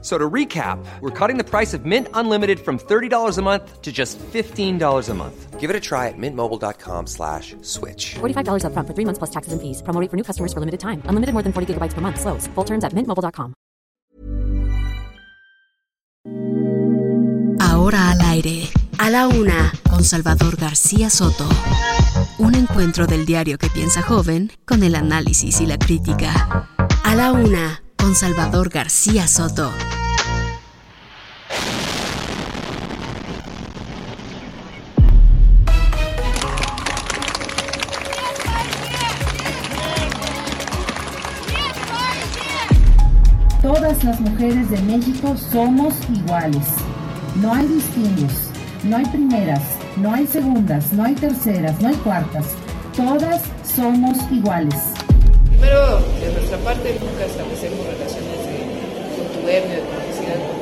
So to recap, we're cutting the price of Mint Unlimited from $30 a month to just $15 a month. Give it a try at mintmobile.com slash switch. $45 upfront for three months plus taxes and fees. Promo rate for new customers for limited time. Unlimited more than 40 gigabytes per month. Slows. Full terms at mintmobile.com. Ahora al aire. A la una. Con Salvador García Soto. Un encuentro del diario que piensa joven con el análisis y la crítica. A la una. Con Salvador García Soto. Todas las mujeres de México somos iguales. No hay distingos, no hay primeras, no hay segundas, no hay terceras, no hay cuartas. Todas somos iguales. Primero, de nuestra parte, nunca establecemos relaciones de contubernio, de publicidad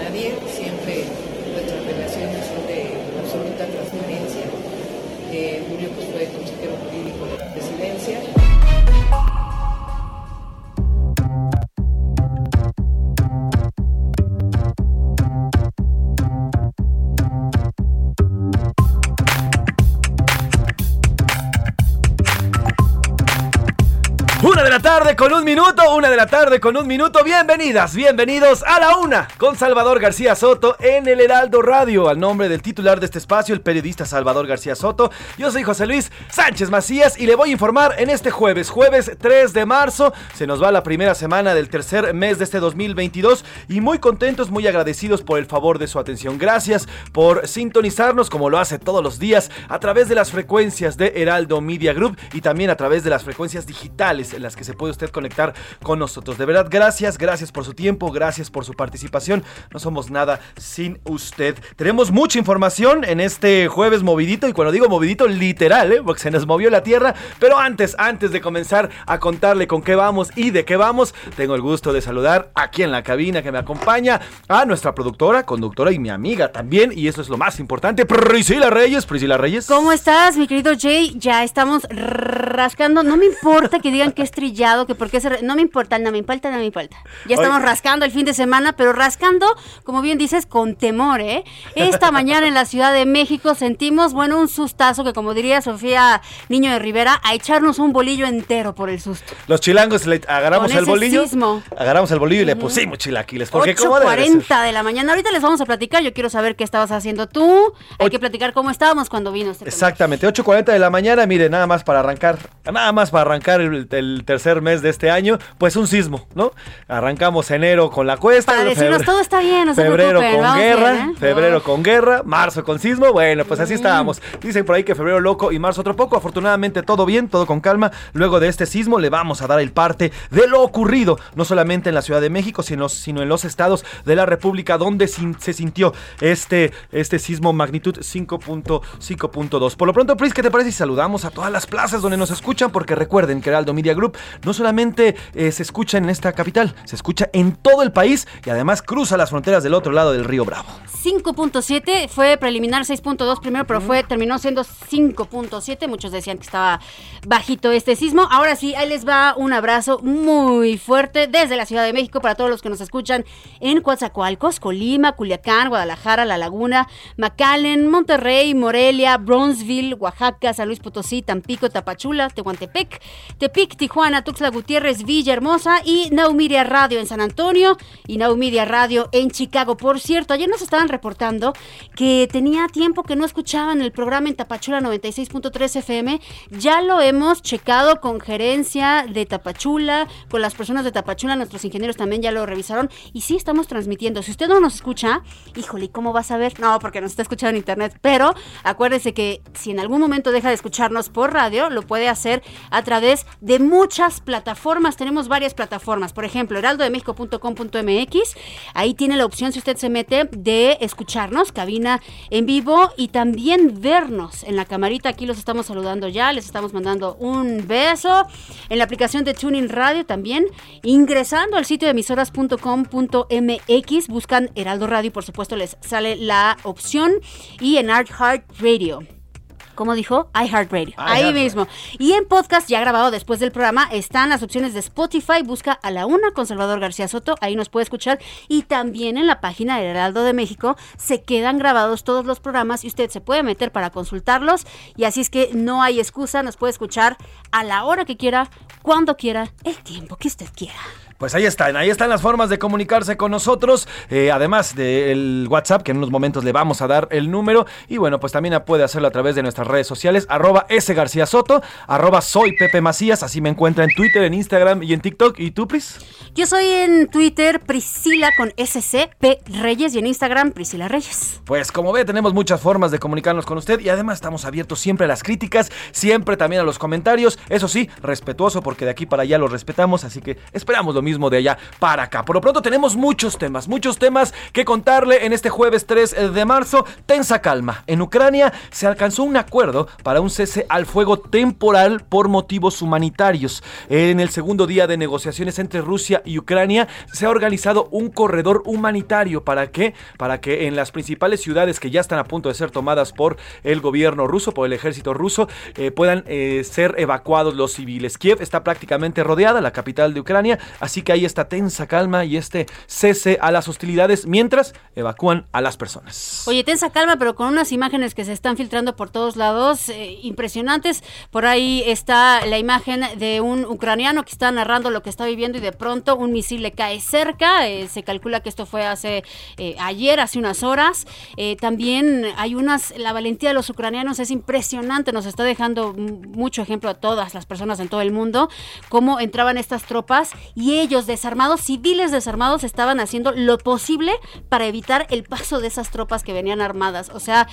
Una de la tarde con un minuto, una de la tarde con un minuto. Bienvenidas, bienvenidos a la una con Salvador García Soto en el Heraldo Radio. Al nombre del titular de este espacio, el periodista Salvador García Soto. Yo soy José Luis Sánchez Macías y le voy a informar en este jueves, jueves 3 de marzo. Se nos va la primera semana del tercer mes de este 2022 y muy contentos, muy agradecidos por el favor de su atención. Gracias por sintonizarnos como lo hace todos los días a través de las frecuencias de Heraldo Media Group y también a través de las frecuencias digitales en las que se puede usted conectar con nosotros. De verdad, gracias, gracias por su tiempo, gracias por su participación. No somos nada sin usted. Tenemos mucha información en este jueves movidito y cuando digo movidito, literal, ¿eh? porque se nos movió la tierra. Pero antes, antes de comenzar a contarle con qué vamos y de qué vamos, tengo el gusto de saludar aquí en la cabina que me acompaña a nuestra productora, conductora y mi amiga también. Y eso es lo más importante, Priscila Reyes. Priscila Reyes. ¿Cómo estás, mi querido Jay? Ya estamos rascando. No me importa que digan que es trillado, que porque se... No me importa, no me importa, no me importa. Ya estamos rascando el fin de semana, pero rascando, como bien dices, con temor, ¿eh? Esta mañana en la Ciudad de México sentimos, bueno, un sustazo que como diría Sofía Niño de Rivera, a echarnos un bolillo entero por el susto. Los chilangos le agarramos el bolillo. sismo. Agarramos el bolillo y le pusimos chilaquiles. Porque ¿cómo debe de ser? 8.40 de la mañana. Ahorita les vamos a platicar. Yo quiero saber qué estabas haciendo tú. Hay que platicar cómo estábamos cuando vino este Exactamente, 8.40 de la mañana, mire, nada más para arrancar, nada más para arrancar el, el tercer mes de este año, pues un sismo, ¿no? Arrancamos enero con la cuesta. Para decirnos, todo está bien, no se Febrero preocupen, con guerra, bien, ¿eh? febrero con guerra, marzo con sismo, bueno, pues así estábamos. Dicen por ahí que febrero loco y marzo otro poco, afortunadamente todo bien, todo con calma. Luego de este sismo le vamos a dar el parte de lo ocurrido, no solamente en la Ciudad de México, sino, sino en los estados de la República donde se sintió este, este sismo magnitud 5.5.2. Por lo pronto, Pris, ¿qué te parece si saludamos a todas las plazas donde nos escuchan? Porque recuerden que Heraldo Media Group no solamente eh, se escucha en esta capital, se escucha en todo el país y además cruza las fronteras del otro lado del río Bravo. 5.7 fue preliminar 6.2 primero, pero fue terminó siendo 5.7. Muchos decían que estaba bajito este sismo. Ahora sí, ahí les va un abrazo muy fuerte desde la Ciudad de México para todos los que nos escuchan en Coatzacoalcos, Colima, Culiacán, Guadalajara, La Laguna, McAllen, Monterrey, Morelia, Bronzeville, Oaxaca, San Luis Potosí, Tampico, Tapachula, Tehuantepec, Tepic, Tijuana, Tuxtla Gutiérrez, Villahermosa y Naumiria Radio en San Antonio y Naumiria Radio en Chicago. Por cierto, ayer nos estaban reportando que tenía tiempo que no escuchaban el programa en Tapachula 96.3 FM. Ya lo hemos checado con gerencia de Tapachula, con las personas de Tapachula, nuestros ingenieros también ya lo revisaron y sí estamos transmitiendo. Si usted no nos escucha, híjole, ¿cómo va a saber? No, porque nos está escuchando en internet, pero acuérdese que si en algún momento deja de escucharnos por radio, lo puede hacer a través de muchas plataformas, tenemos varias plataformas. Por ejemplo, heraldodemexico.com.mx. Ahí tiene la opción, si usted se mete, de escucharnos, cabina en vivo y también vernos en la camarita. Aquí los estamos saludando ya, les estamos mandando un beso. En la aplicación de Tuning Radio también. Ingresando al sitio de emisoras.com.mx, buscan Heraldo Radio y por supuesto les sale la opción. Y en Art Heart Radio. ¿Cómo dijo? iHeartRadio. Ahí mismo. Y en podcast ya grabado después del programa están las opciones de Spotify. Busca a la una con Salvador García Soto. Ahí nos puede escuchar. Y también en la página del Heraldo de México se quedan grabados todos los programas y usted se puede meter para consultarlos. Y así es que no hay excusa. Nos puede escuchar a la hora que quiera, cuando quiera, el tiempo que usted quiera. Pues ahí están, ahí están las formas de comunicarse con nosotros, eh, además del WhatsApp, que en unos momentos le vamos a dar el número, y bueno, pues también puede hacerlo a través de nuestras redes sociales, arroba S García Soto, arroba soy Pepe Macías, así me encuentra en Twitter, en Instagram y en TikTok, ¿y tú, Pris? Yo soy en Twitter Priscila con SCP Reyes y en Instagram Priscila Reyes. Pues como ve, tenemos muchas formas de comunicarnos con usted y además estamos abiertos siempre a las críticas, siempre también a los comentarios, eso sí, respetuoso porque de aquí para allá los respetamos, así que esperamos lo mismo de allá para acá. Por lo pronto tenemos muchos temas, muchos temas que contarle en este jueves 3 de marzo. Tensa calma. En Ucrania se alcanzó un acuerdo para un cese al fuego temporal por motivos humanitarios. En el segundo día de negociaciones entre Rusia y Ucrania se ha organizado un corredor humanitario para que para que en las principales ciudades que ya están a punto de ser tomadas por el gobierno ruso, por el ejército ruso, eh, puedan eh, ser evacuados los civiles. Kiev está prácticamente rodeada, la capital de Ucrania, así que ahí está esta tensa calma y este cese a las hostilidades mientras evacúan a las personas. Oye, tensa calma, pero con unas imágenes que se están filtrando por todos lados, eh, impresionantes. Por ahí está la imagen de un ucraniano que está narrando lo que está viviendo y de pronto un misil le cae cerca. Eh, se calcula que esto fue hace eh, ayer, hace unas horas. también hay unas, la valentía de los ucranianos es impresionante, nos está dejando mucho ejemplo a todas las personas en todo el mundo, cómo entraban estas tropas y ellos desarrollaron armados, civiles desarmados estaban haciendo lo posible para evitar el paso de esas tropas que venían armadas. O sea,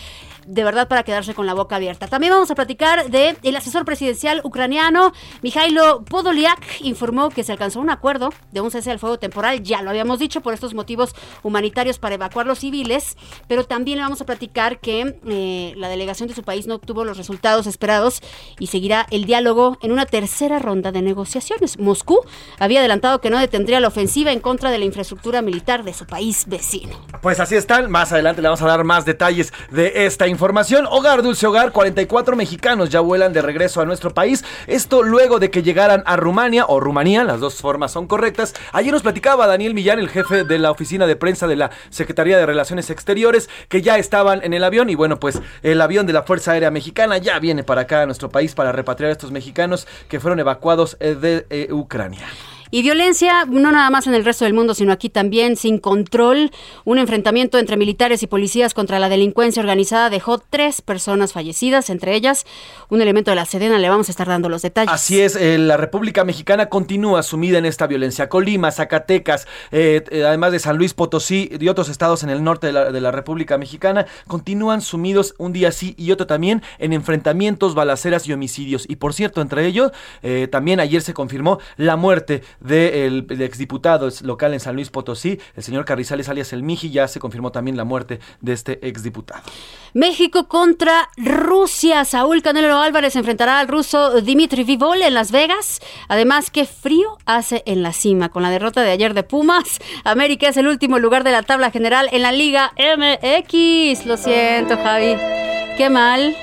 de verdad para quedarse con la boca abierta. También vamos a platicar de el asesor presidencial ucraniano Mikhailo Podolyak informó que se alcanzó un acuerdo de un cese al fuego temporal, ya lo habíamos dicho, por estos motivos humanitarios para evacuar los civiles, pero también le vamos a platicar que eh, la delegación de su país no obtuvo los resultados esperados y seguirá el diálogo en una tercera ronda de negociaciones. Moscú había adelantado que no detendría la ofensiva en contra de la infraestructura militar de su país vecino. Pues así están, más adelante le vamos a dar más detalles de esta información. Hogar, Dulce Hogar, 44 mexicanos ya vuelan de regreso a nuestro país. Esto luego de que llegaran a Rumania o Rumanía, las dos formas son correctas. Ayer nos platicaba Daniel Millán, el jefe de la oficina de prensa de la Secretaría de Relaciones Exteriores, que ya estaban en el avión y bueno, pues el avión de la Fuerza Aérea Mexicana ya viene para acá a nuestro país para repatriar a estos mexicanos que fueron evacuados eh, de eh, Ucrania. Y violencia, no nada más en el resto del mundo, sino aquí también, sin control. Un enfrentamiento entre militares y policías contra la delincuencia organizada dejó tres personas fallecidas, entre ellas un elemento de la Sedena. Le vamos a estar dando los detalles. Así es, eh, la República Mexicana continúa sumida en esta violencia. Colima, Zacatecas, eh, eh, además de San Luis Potosí y otros estados en el norte de la, de la, República Mexicana, continúan sumidos un día sí y otro también en enfrentamientos, balaceras y homicidios. Y por cierto, entre ellos, también ayer se confirmó la muerte del de exdiputado local en San Luis Potosí, el señor Carrizales alias El Miji, ya se confirmó también la muerte de este exdiputado. México contra Rusia. Saúl Canelo Álvarez enfrentará al ruso Dimitri Vivol en Las Vegas. Además, qué frío hace en la cima. Con la derrota de ayer de Pumas, América es el último lugar de la tabla general en la Liga MX. Lo siento, Javi. Qué mal.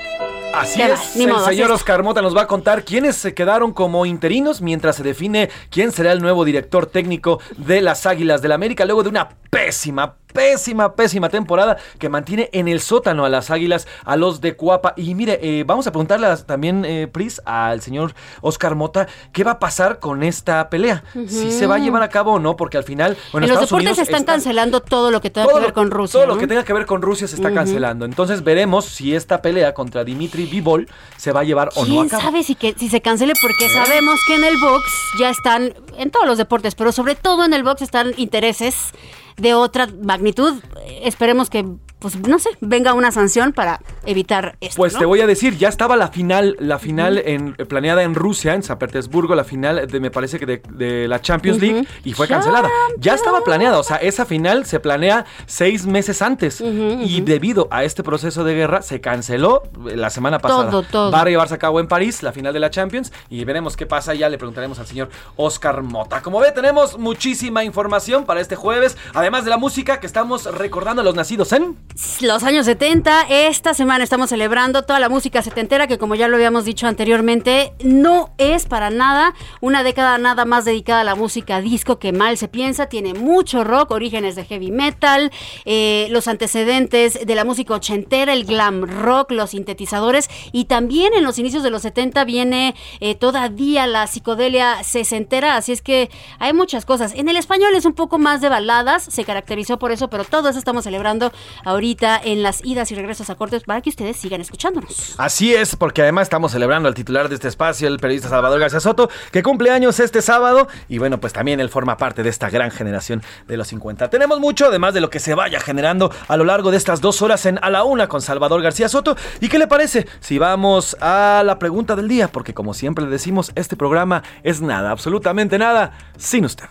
Así es, el señor Oscar Mota nos va a contar quiénes se quedaron como interinos mientras se define quién será el nuevo director técnico de las Águilas del América luego de una pésima, pésima, pésima temporada que mantiene en el sótano a las Águilas, a los de Cuapa. Y mire, eh, vamos a preguntarle también, eh, Pris, al señor Oscar Mota, ¿qué va a pasar con esta pelea? Si se va a llevar a cabo o no, porque al final... Bueno, en los deportes se están cancelando todo lo que tenga que ver con Rusia. Todo lo que tenga que ver con Rusia se está cancelando. Entonces veremos si esta pelea contra Dimitri Vivol se va a llevar o no a cabo. sabe si, que, si se cancele? Porque sabemos que en el box ya están, en todos los deportes, pero sobre todo en el box están intereses de otra magnitud. Esperemos que pues no sé, venga una sanción para evitar esto. Pues ¿no? te voy a decir, ya estaba la final, la final en, planeada en Rusia, en San Petersburgo, la final de, me parece que de, de la Champions League, y fue cancelada. Ya estaba planeada, o sea, esa final se planea seis meses antes. Y debido a este proceso de guerra, se canceló eh, la semana pasada. Todo, todo. Va a llevarse a cabo en París, la final de la Champions, y veremos qué pasa. Ya le preguntaremos al señor Oscar Mota. Como ve, tenemos muchísima información para este jueves, además de la música que estamos recordando a los nacidos en... los años 70. Esta semana estamos celebrando toda la música setentera que como ya lo habíamos dicho anteriormente, no es para nada una década nada más dedicada a la música disco que mal se piensa. Tiene mucho rock, orígenes de heavy metal, eh, los antecedentes de la música ochentera, el glam rock, los sintetizadores y también en los inicios de los 70 viene eh, todavía la psicodelia sesentera, así es que hay muchas cosas. En el español es un poco más de baladas, se caracterizó por eso, pero todo eso estamos celebrando ahorita en las idas y regresos a cortes para que ustedes sigan escuchándonos. Así es, porque además estamos celebrando al titular de este espacio, el periodista Salvador García Soto, que cumple años este sábado y bueno, pues también él forma parte de esta gran generación de los 50. Tenemos mucho, además de lo que se vaya generando a lo largo de estas dos horas en A la Una con Salvador García Soto. ¿Y qué le parece si vamos a la pregunta del día? Porque como siempre le decimos, este programa es nada, absolutamente nada, sin usted.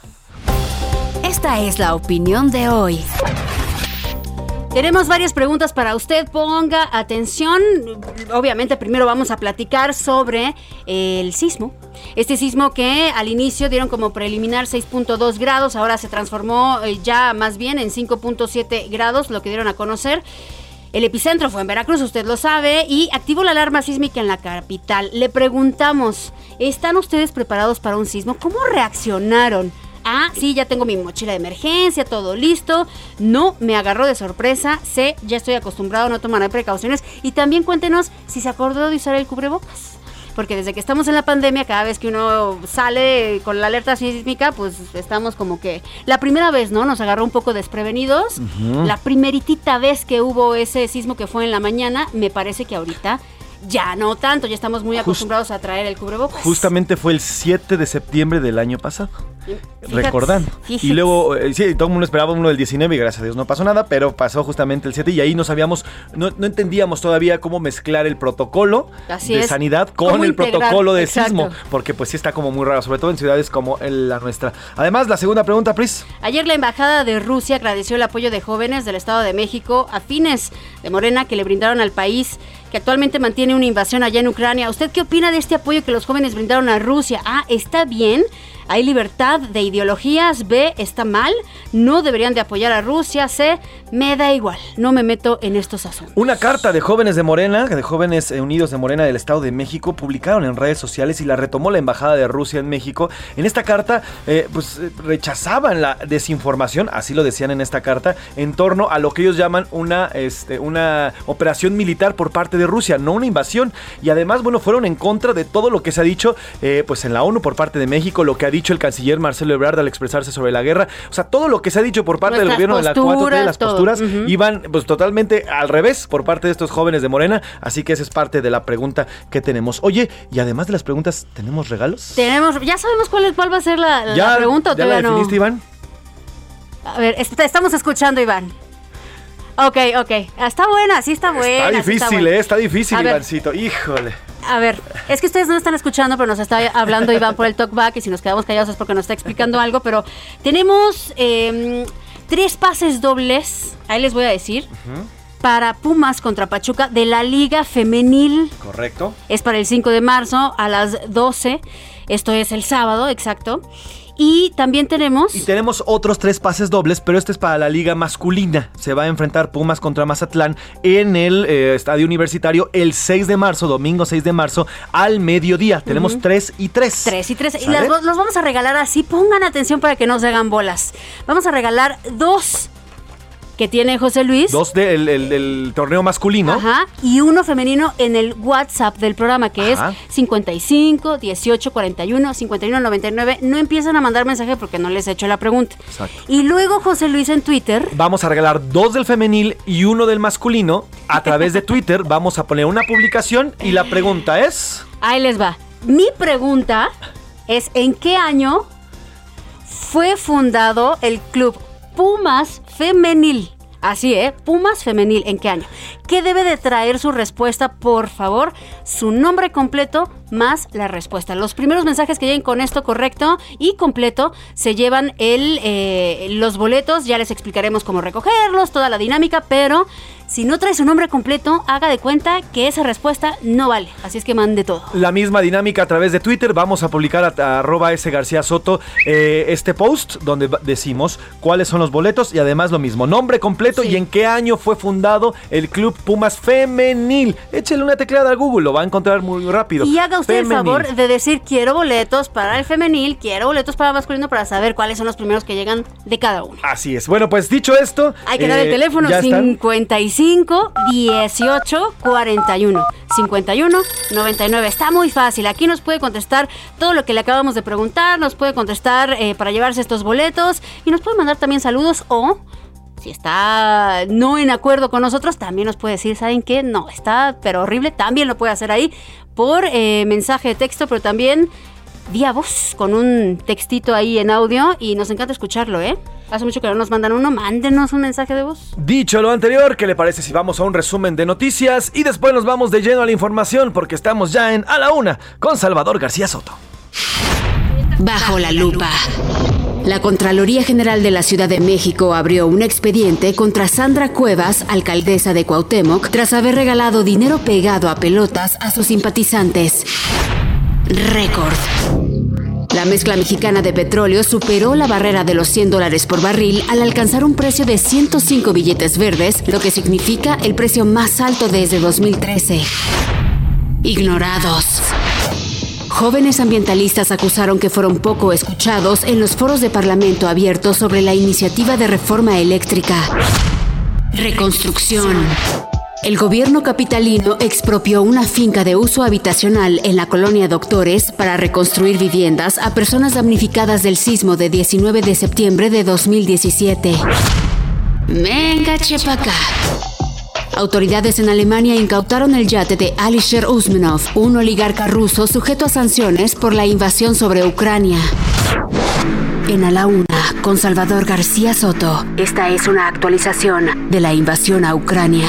Esta es la opinión de hoy. Tenemos varias preguntas para usted, ponga atención. Obviamente primero vamos a platicar sobre el sismo. Este sismo que al inicio dieron como preliminar 6.2 grados, ahora se transformó eh, ya más bien en 5.7 grados, lo que dieron a conocer. El epicentro fue en Veracruz, usted lo sabe, y activó la alarma sísmica en la capital. Le preguntamos, ¿están ustedes preparados para un sismo? ¿Cómo reaccionaron? Ah, sí, ya tengo mi mochila de emergencia, todo listo. No, me agarró de sorpresa. Sé, ya estoy acostumbrado a no tomar precauciones. Y también cuéntenos si se acordó de usar el cubrebocas. Porque desde que estamos en la pandemia, cada vez que uno sale con la alerta sísmica, pues estamos como que... La primera vez, ¿no? Nos agarró un poco desprevenidos. La primeritita vez que hubo ese sismo que fue en la mañana, me parece que ahorita ya no tanto, ya estamos muy acostumbrados a traer el cubrebocas. Justamente fue el 7 de septiembre del año pasado. Fíjate, recordando. fíjate. Y luego, eh, sí, todo el mundo esperaba uno del 19 y gracias a Dios no pasó nada, pero pasó justamente el 7 y ahí no sabíamos, no, no entendíamos todavía cómo mezclar el protocolo Así de es. sanidad con el integrar, protocolo de exacto. sismo, porque pues sí está como muy raro, sobre todo en ciudades como la nuestra. Además, la segunda pregunta, Pris. Ayer la Embajada de Rusia agradeció el apoyo de jóvenes del Estado de México afines de Morena que le brindaron al país que actualmente mantiene una invasión allá en Ucrania. ¿Usted qué opina de este apoyo que los jóvenes brindaron a Rusia? A. ¿Está bien? ¿Hay libertad de ideologías? B. ¿Está mal? ¿No deberían de apoyar a Rusia? C. Me da igual. No me meto en estos asuntos. Una carta de jóvenes de Morena, de jóvenes eh, unidos de Morena del Estado de México, publicaron en redes sociales y la retomó la Embajada de Rusia en México. En esta carta, eh, pues eh, rechazaban la desinformación, así lo decían en esta carta, en torno a lo que ellos llaman una, este, una operación militar por parte de Rusia, no una invasión. Y además, bueno, fueron en contra de todo lo que se ha dicho, pues en la ONU por parte de México, lo que ha dicho el canciller Marcelo Ebrard al expresarse sobre la guerra, o sea, todo lo que se ha dicho por parte del gobierno de la 4T, posturas, las todo. posturas, Ujú. iban pues totalmente al revés por parte de estos jóvenes de Morena, así que esa es parte de la pregunta que tenemos. Oye, y además de las preguntas, ¿tenemos regalos? Tenemos, ¿Ya sabemos cuál, es- cuál va a ser la, la ¿Ya, pregunta? o ¿ya la no? definiste, Iván? A ver, estamos escuchando, Iván. Ok, ok. Ah, Está buena, sí está buena. está sí difícil, buena. ¿eh? Está difícil. Ivancito. Híjole. A ver, es que ustedes no están escuchando, pero nos está hablando Iván por el talkback y si nos quedamos callados es porque nos está explicando algo, pero tenemos eh, tres pases dobles, ahí les voy a decir, para Pumas contra Pachuca de la Liga Femenil. Correcto. Es para el 5 de marzo a las 12, esto es el sábado, exacto. Y también tenemos... Y tenemos otros tres pases dobles, pero este es para la liga masculina. Se va a enfrentar Pumas contra Mazatlán en el eh, estadio universitario el 6 de marzo, domingo 6 de marzo, al mediodía. Tenemos tres y tres. Tres y tres. Y ¿Sale? las- los vamos a regalar así. Pongan atención para que no se hagan bolas. Vamos a regalar dos que tiene José Luis. Dos del el- del torneo masculino. Ajá. Y uno femenino en el WhatsApp del programa, que Ajá. es 55 18 41 51 99. No empiezan a mandar mensaje porque no les he hecho la pregunta. Exacto. Y luego José Luis en Twitter. Vamos a regalar dos del femenil y uno del masculino. A través de Twitter vamos a poner una publicación y la pregunta es... Ahí les va. Mi pregunta es: ¿en qué año fue fundado el club Pumas Femenil? Así, ¿eh? Pumas femenil, ¿en qué año? ¿Qué debe de traer su respuesta, por favor? Su nombre completo más la respuesta. Los primeros mensajes que lleguen con esto correcto y completo se llevan el, eh, los boletos. Ya les explicaremos cómo recogerlos, toda la dinámica, pero si no trae su nombre completo, haga de cuenta que esa respuesta no vale. Así es que mande todo. La misma dinámica a través de Twitter. Vamos a publicar a, a arroba S García Soto eh, este post donde decimos cuáles son los boletos y además lo mismo, nombre completo Sí. y en qué año fue fundado el Club Pumas Femenil. Échele una tecleada al Google, lo va a encontrar muy rápido. Y haga usted Femenil. el favor de decir quiero boletos para el femenil, quiero boletos para el masculino para saber cuáles son los primeros que llegan de cada uno. Así es. Bueno, pues dicho esto. Hay que dar el eh, teléfono ya están. 55 18 41 51 99. Está muy fácil. Aquí nos puede contestar todo lo que le acabamos de preguntar, nos puede contestar eh, para llevarse estos boletos y nos puede mandar también saludos o si está no en acuerdo con nosotros, también nos puede decir, ¿saben qué? No, está pero horrible. También lo puede hacer ahí por eh, mensaje de texto, pero también vía voz, con un textito ahí en audio y nos encanta escucharlo, ¿eh? Hace mucho que no nos mandan uno, mándenos un mensaje de voz. Dicho lo anterior, ¿qué le parece si vamos a un resumen de noticias y después nos vamos de lleno a la información porque estamos ya en A la Una con Salvador García Soto? Bajo la lupa. La Contraloría General de la Ciudad de México abrió un expediente contra Sandra Cuevas, alcaldesa de Cuauhtémoc, tras haber regalado dinero pegado a pelotas a sus simpatizantes. Récord. La mezcla mexicana de petróleo superó la barrera de los 100 dólares por barril al alcanzar un precio de 105 billetes verdes, lo que significa el precio más alto desde 2013. Ignorados. Jóvenes ambientalistas acusaron que fueron poco escuchados en los foros de Parlamento abiertos sobre la iniciativa de reforma eléctrica. Reconstrucción. El gobierno capitalino expropió una finca de uso habitacional en la colonia Doctores para reconstruir viviendas a personas damnificadas del sismo de 19 de septiembre de 2017. Venga, chepaca. Autoridades en Alemania incautaron el yate de Alisher Usmanov, un oligarca ruso sujeto a sanciones por la invasión sobre Ucrania. En A con Salvador García Soto. Esta es una actualización de la invasión a Ucrania.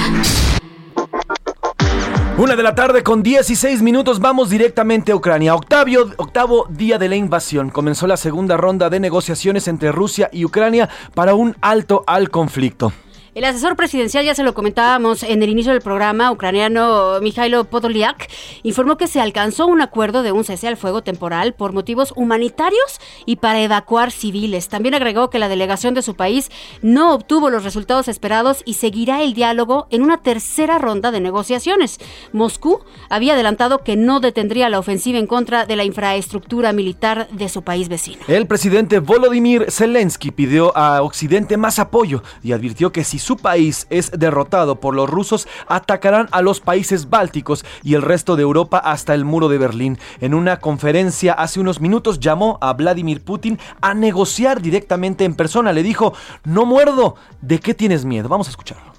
Una de la tarde con 16 minutos vamos directamente a Ucrania. Octavio, octavo día de la invasión. Comenzó la segunda ronda de negociaciones entre Rusia y Ucrania para un alto al conflicto. El asesor presidencial, ya se lo comentábamos en el inicio del programa, ucraniano Mikhailo Podolyak, informó que se alcanzó un acuerdo de un cese al fuego temporal por motivos humanitarios y para evacuar civiles. También agregó que la delegación de su país no obtuvo los resultados esperados y seguirá el diálogo en una tercera ronda de negociaciones. Moscú había adelantado que no detendría la ofensiva en contra de la infraestructura militar de su país vecino. El presidente Volodymyr Zelensky pidió a Occidente más apoyo y advirtió que si su país es derrotado por los rusos, atacarán a los países bálticos y el resto de Europa hasta el muro de Berlín. En una conferencia hace unos minutos llamó a Vladimir Putin a negociar directamente en persona. Le dijo, no muerdo, ¿de qué tienes miedo? Vamos a escucharlo.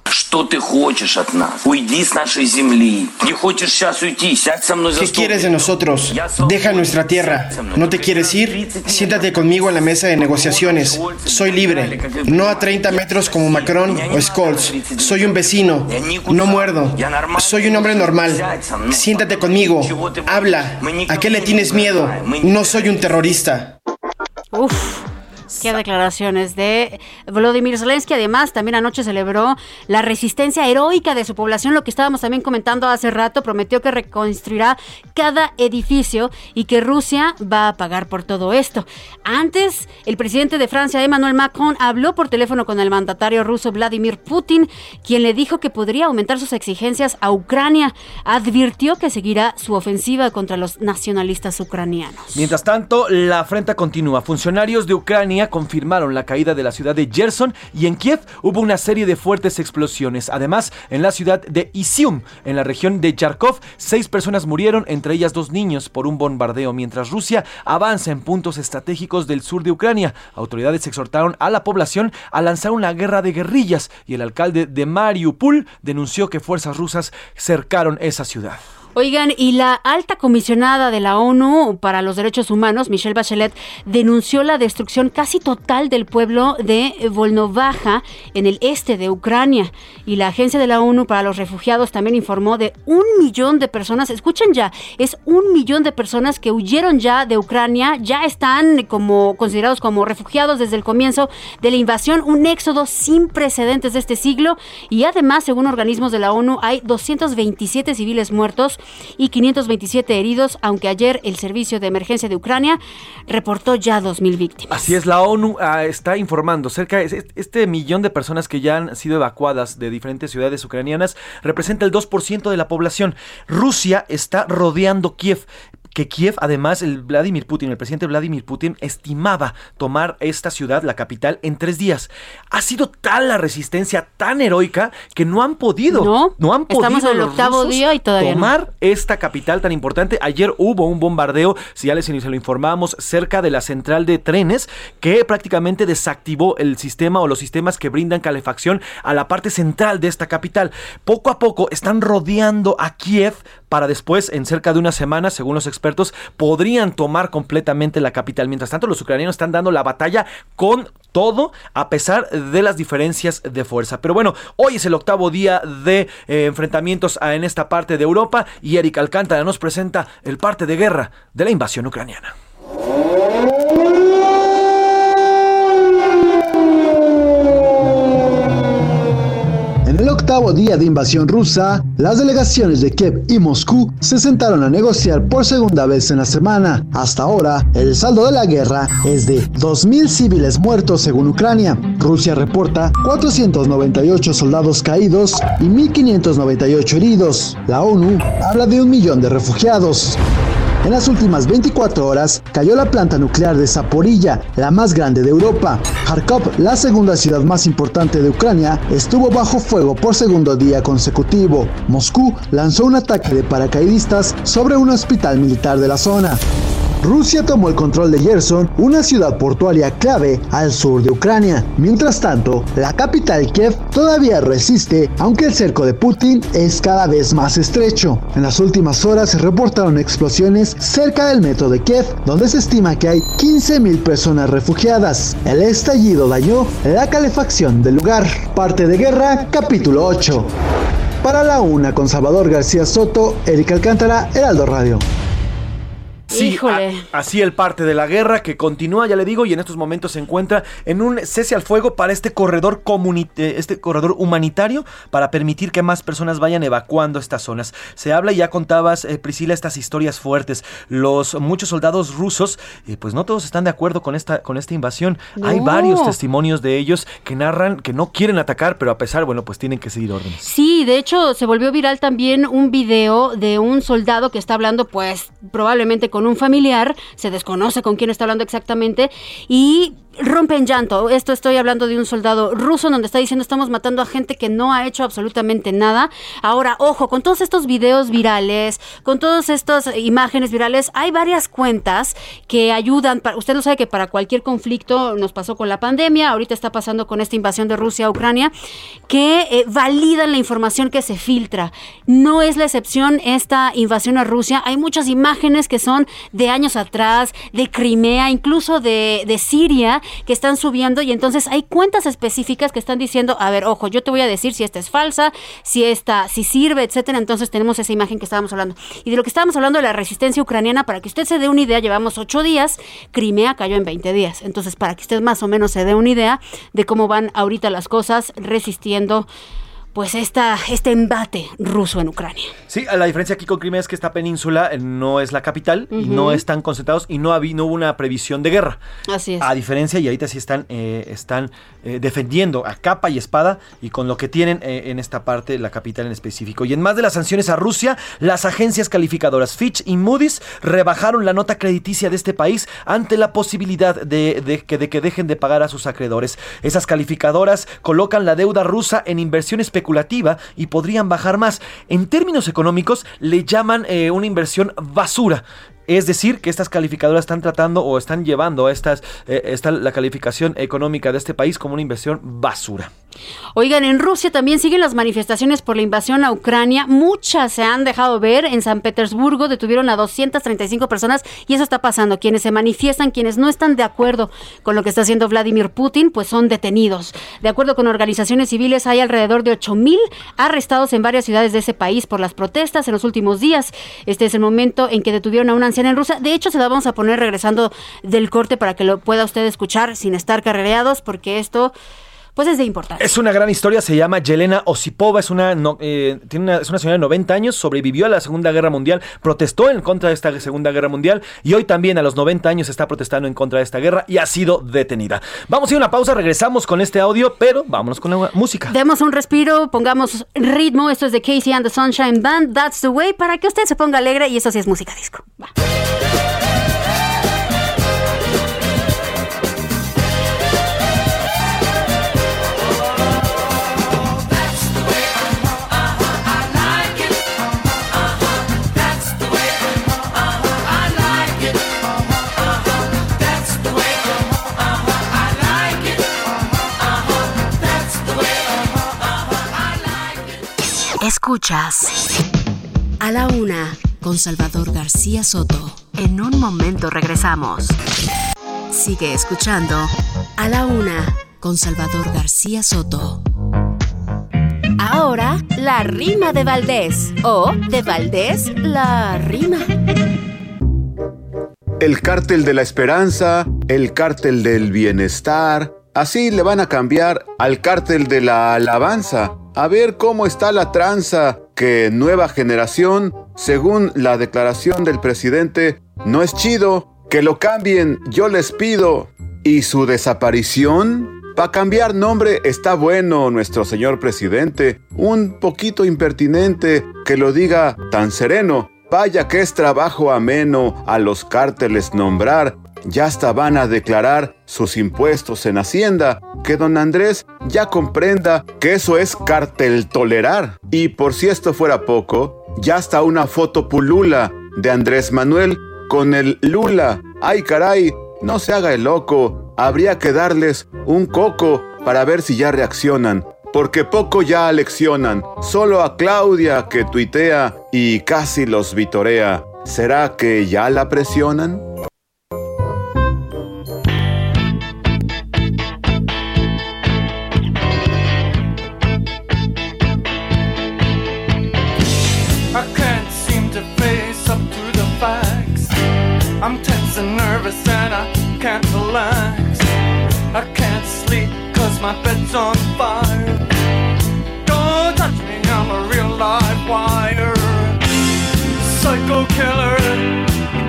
¿Qué quieres de nosotros? Deja nuestra tierra. ¿No te quieres ir? Siéntate conmigo en la mesa de negociaciones. Soy libre. No a 30 metros como Macron o Scholz. Soy un vecino. No muerdo. Soy un hombre normal. Siéntate conmigo. Habla. ¿A qué le tienes miedo? No soy un terrorista. Uf. Qué declaraciones de Volodymyr Zelensky. Además, también anoche celebró la resistencia heroica de su población, lo que estábamos también comentando hace rato. Prometió que reconstruirá cada edificio y que Rusia va a pagar por todo esto. Antes, el presidente de Francia, Emmanuel Macron, habló por teléfono con el mandatario ruso Vladimir Putin, quien le dijo que podría aumentar sus exigencias a Ucrania. Advirtió que seguirá su ofensiva contra los nacionalistas ucranianos. Mientras tanto, la afrenta continúa. Funcionarios de Ucrania confirmaron la caída de la ciudad de Gerson y en Kiev hubo una serie de fuertes explosiones. Además, en la ciudad de Isium, en la región de Yarkov, seis personas murieron, entre ellas dos niños, por un bombardeo, mientras Rusia avanza en puntos estratégicos del sur de Ucrania. Autoridades exhortaron a la población a lanzar una guerra de guerrillas y el alcalde de Mariupol denunció que fuerzas rusas cercaron esa ciudad. Oigan, y la alta comisionada de la ONU para los Derechos Humanos, Michelle Bachelet, denunció la destrucción casi total del pueblo de Volnovaja en el este de Ucrania. Y la Agencia de la ONU para los Refugiados también informó de un millón de personas, escuchen ya, es un millón de personas que huyeron ya de Ucrania, ya están como considerados como refugiados desde el comienzo de la invasión, un éxodo sin precedentes de este siglo. Y además, según organismos de la ONU, hay 227 civiles muertos y 527 heridos, aunque ayer el Servicio de Emergencia de Ucrania reportó ya 2.000 víctimas. Así es, la ONU ah, está informando cerca de este millón de personas que ya han sido evacuadas de diferentes ciudades ucranianas representa el 2% de la población. Rusia está rodeando Kiev que Kiev, además, el Vladimir Putin, el presidente Vladimir Putin, estimaba tomar esta ciudad, la capital, en tres días. Ha sido tal la resistencia, tan heroica, que no han podido. No, no han podido. Estamos en el octavo día y todavía tomar esta capital tan importante. Ayer hubo un bombardeo, si ya les se lo informamos, cerca de la central de trenes, que prácticamente desactivó el sistema o los sistemas que brindan calefacción a la parte central de esta capital. Poco a poco están rodeando a Kiev para después, en cerca de una semana, según los expertos, podrían tomar completamente la capital. Mientras tanto, los ucranianos están dando la batalla con todo a pesar de las diferencias de fuerza. Pero bueno, hoy es el octavo día de eh, enfrentamientos en esta parte de Europa y Eric Alcántara nos presenta el parte de guerra de la invasión ucraniana. Octavo día de invasión rusa, las delegaciones de Kiev y Moscú se sentaron a negociar por segunda vez en la semana. Hasta ahora, el saldo de la guerra es de 2.000 civiles muertos según Ucrania. Rusia reporta 498 soldados caídos y 1.598 heridos. La ONU habla de un millón de refugiados. En las últimas 24 horas cayó la planta nuclear de Zaporilla, la más grande de Europa. Kharkov, la segunda ciudad más importante de Ucrania, estuvo bajo fuego por segundo día consecutivo. Moscú lanzó un ataque de paracaidistas sobre un hospital militar de la zona. Rusia tomó el control de Gerson, una ciudad portuaria clave al sur de Ucrania. Mientras tanto, la capital Kiev todavía resiste, aunque el cerco de Putin es cada vez más estrecho. En las últimas horas se reportaron explosiones cerca del metro de Kiev, donde se estima que hay 15.000 personas refugiadas. El estallido dañó la calefacción del lugar. Parte de guerra, capítulo 8. Para la una con Salvador García Soto, Erika Alcántara, Heraldo Radio. Sí, así el parte de la guerra que continúa, ya le digo, y en estos momentos se encuentra en un cese al fuego para este corredor eh, este corredor humanitario para permitir que más personas vayan evacuando estas zonas. Se habla y ya contabas, eh, Priscila, estas historias fuertes. Los muchos soldados rusos, eh, pues no todos están de acuerdo con esta, con esta invasión. Hay varios testimonios de ellos que narran que no quieren atacar, pero a pesar, bueno, pues tienen que seguir órdenes. Sí, de hecho se volvió viral también un video de un soldado que está hablando, pues probablemente con un familiar, se desconoce con quién está hablando exactamente, y rompe en llanto. Esto estoy hablando de un soldado ruso donde está diciendo estamos matando a gente que no ha hecho absolutamente nada. Ahora, ojo, con todos estos videos virales, con todas estas imágenes virales, hay varias cuentas que ayudan. Usted lo sabe que para cualquier conflicto nos pasó con la pandemia, ahorita está pasando con esta invasión de Rusia a Ucrania, que eh, validan la información que se filtra. No es la excepción esta invasión a Rusia. Hay muchas imágenes que son de años atrás, de Crimea, incluso de, de Siria que están subiendo y entonces hay cuentas específicas que están diciendo, a ver, ojo, yo te voy a decir si esta es falsa, si esta, si sirve, etcétera. Entonces tenemos esa imagen que estábamos hablando. Y de lo que estábamos hablando de la resistencia ucraniana, para que usted se dé una idea, llevamos ocho días, Crimea cayó en 20 días. Entonces, para que usted más o menos se dé una idea de cómo van ahorita las cosas resistiendo pues esta, este embate ruso en Ucrania. Sí, la diferencia aquí con Crimea es que esta península eh, no es la capital y no están concentrados y no, había, no hubo una previsión de guerra. Así es. A diferencia, y ahorita sí están, eh, están eh, defendiendo a capa y espada y con lo que tienen en esta parte, la capital en específico. Y en más de las sanciones a Rusia, las agencias calificadoras Fitch y Moody's rebajaron la nota crediticia de este país ante la posibilidad de, de, que, de que dejen de pagar a sus acreedores. Esas calificadoras colocan la deuda rusa en inversiones especulativa y podrían bajar más. En términos económicos le llaman eh, una inversión basura. Es decir, que estas calificadoras están tratando o están llevando a estas, eh, esta, la calificación económica de este país como una inversión basura. Oigan, en Rusia también siguen las manifestaciones por la invasión a Ucrania. Muchas se han dejado ver. En San Petersburgo detuvieron a 235 personas y eso está pasando. Quienes se manifiestan, quienes no están de acuerdo con lo que está haciendo Vladimir Putin, pues son detenidos. De acuerdo con organizaciones civiles, hay alrededor de 8.000 arrestados en varias ciudades de ese país por las protestas en los últimos días. Este es el momento en que detuvieron a una anciana en Rusia. De hecho, se la vamos a poner regresando del corte para que lo pueda usted escuchar sin estar carrereados, porque esto pues es de importancia. Es una gran historia, se llama Yelena Osipova, es una, no, eh, tiene una, es una señora de 90 años, sobrevivió a la Segunda Guerra Mundial, protestó en contra de esta Segunda Guerra Mundial y hoy también a los 90 años está protestando en contra de esta guerra y ha sido detenida. Vamos a ir a una pausa, regresamos con este audio, pero vámonos con la música. Demos un respiro, pongamos ritmo, esto es de Casey and the Sunshine Band, That's the Way, para que usted se ponga alegre y eso sí es música disco. Va. Escuchas a la una con Salvador García Soto. En un momento regresamos. Sigue escuchando a la una con Salvador García Soto. Ahora, la rima de Valdés. O de Valdés, la rima. El cártel de la esperanza, el cártel del bienestar. Así le van a cambiar al cártel de la alabanza. A ver cómo está la tranza, que nueva generación, según la declaración del presidente, no es chido. Que lo cambien, yo les pido. ¿Y su desaparición? Para cambiar nombre está bueno, nuestro señor presidente. Un poquito impertinente que lo diga tan sereno. Vaya que es trabajo ameno a los cárteles nombrar. Ya hasta van a declarar sus impuestos en Hacienda. Que don Andrés ya comprenda que eso es cartel tolerar. Y por si esto fuera poco, ya está una foto pulula de Andrés Manuel con el Lula. Ay caray, no se haga el loco. Habría que darles un coco para ver si ya reaccionan. Porque poco ya aleccionan. Solo a Claudia que tuitea y casi los vitorea. ¿Será que ya la presionan? Can't relax. I can't sleep cause my bed's on fire. Don't touch me, I'm a real live wire. Psycho killer,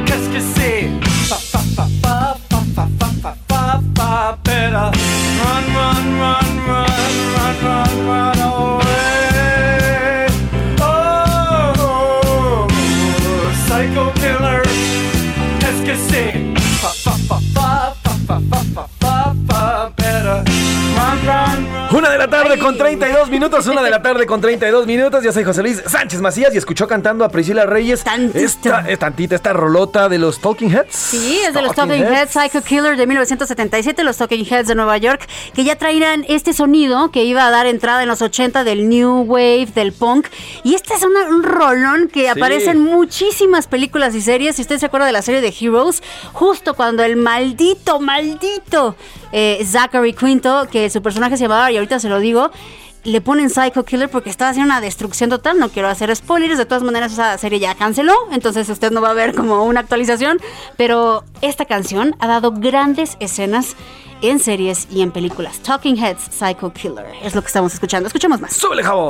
qu'est-ce que c'est? Fa fa fa fa fa fa fa fa fa fa better run, run, run, run, run, run, run away. Oh, psycho killer, qu'est-ce que c'est? Fa fa fa fa Una de la tarde con 32 minutos, una de la tarde con 32 minutos. Yo soy José Luis Sánchez Macías y escuchó cantando a Priscila Reyes. Esta, eh, tantita, esta rolota de los Talking Heads. Sí, es de los Talking Heads, Psycho Killer de 1977, los Talking Heads de Nueva York, que ya traían este sonido que iba a dar entrada en los 80 del New Wave, del punk. Y este es una- un rolón que aparece en muchísimas películas y series. Si usted se acuerda de la serie de Heroes, justo cuando el maldito, maldito eh, Zachary Quinto, que su personaje se llamaba, y ahorita se lo digo, le ponen Psycho Killer porque estaba haciendo una destrucción total. No quiero hacer spoilers, de todas maneras esa serie ya canceló, entonces usted no va a ver como una actualización. Pero esta canción ha dado grandes escenas en series y en películas. Talking Heads, Psycho Killer, es lo que estamos escuchando. Escuchemos más. ¡Súbele, jabón!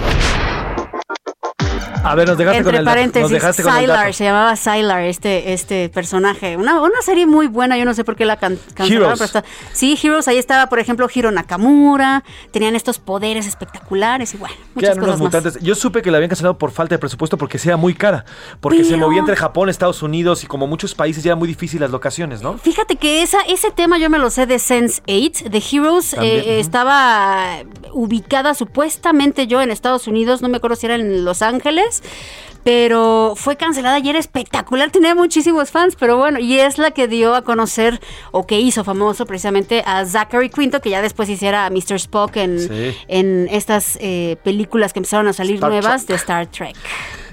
A ver, nos dejaste Entre con el paréntesis, nos dejaste con el Sylar, dato. se llamaba Sylar este, este personaje. Una, una serie muy buena, yo no sé por qué la can cancelaron, pero está- Sí, Heroes, ahí estaba, por ejemplo, Hiro Nakamura, tenían estos poderes espectaculares y bueno, muchas unos cosas más. mutantes. Yo supe que la habían cancelado por falta de presupuesto porque sea muy cara. Porque se movía entre Japón, Estados Unidos y como muchos países ya era muy difícil las locaciones, ¿no? Fíjate que esa, ese tema yo me lo sé de Sense 8. The Heroes eh, estaba ubicada supuestamente yo en Estados Unidos, no me acuerdo si era en Los Ángeles, pero fue cancelada y era espectacular, tenía muchísimos fans, pero bueno, y es la que dio a conocer o que hizo famoso precisamente a Zachary Quinto, que ya después hiciera a Mr. Spock en, Sí. en estas eh, películas que empezaron a salir Star nuevas Trek. de Star Trek.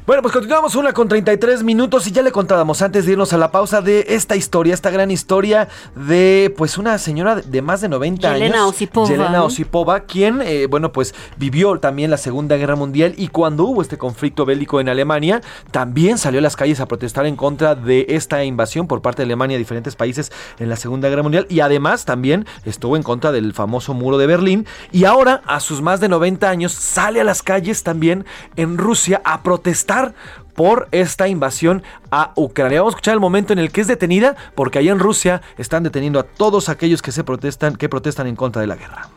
Bueno, pues continuamos una con 33 minutos y ya le contábamos antes de irnos a la pausa de esta historia, esta gran historia de pues una señora de- más de 90 Yelena años. Osipova. Yelena Osipova, quien, eh, bueno, pues vivió también la Segunda Guerra Mundial y cuando hubo este conflicto bélico en Alemania, también salió a las calles a protestar en contra de esta invasión por parte de Alemania a diferentes países en la Segunda Guerra Mundial y además también estuvo en contra del famoso muro de Berlín y ahora a sus más de 90 años sale a las calles también en Rusia a protestar por esta invasión a Ucrania. Vamos a escuchar el momento en el que es detenida porque allá en Rusia están deteniendo a todos aquellos que se protestan que protestan en contra de la guerra.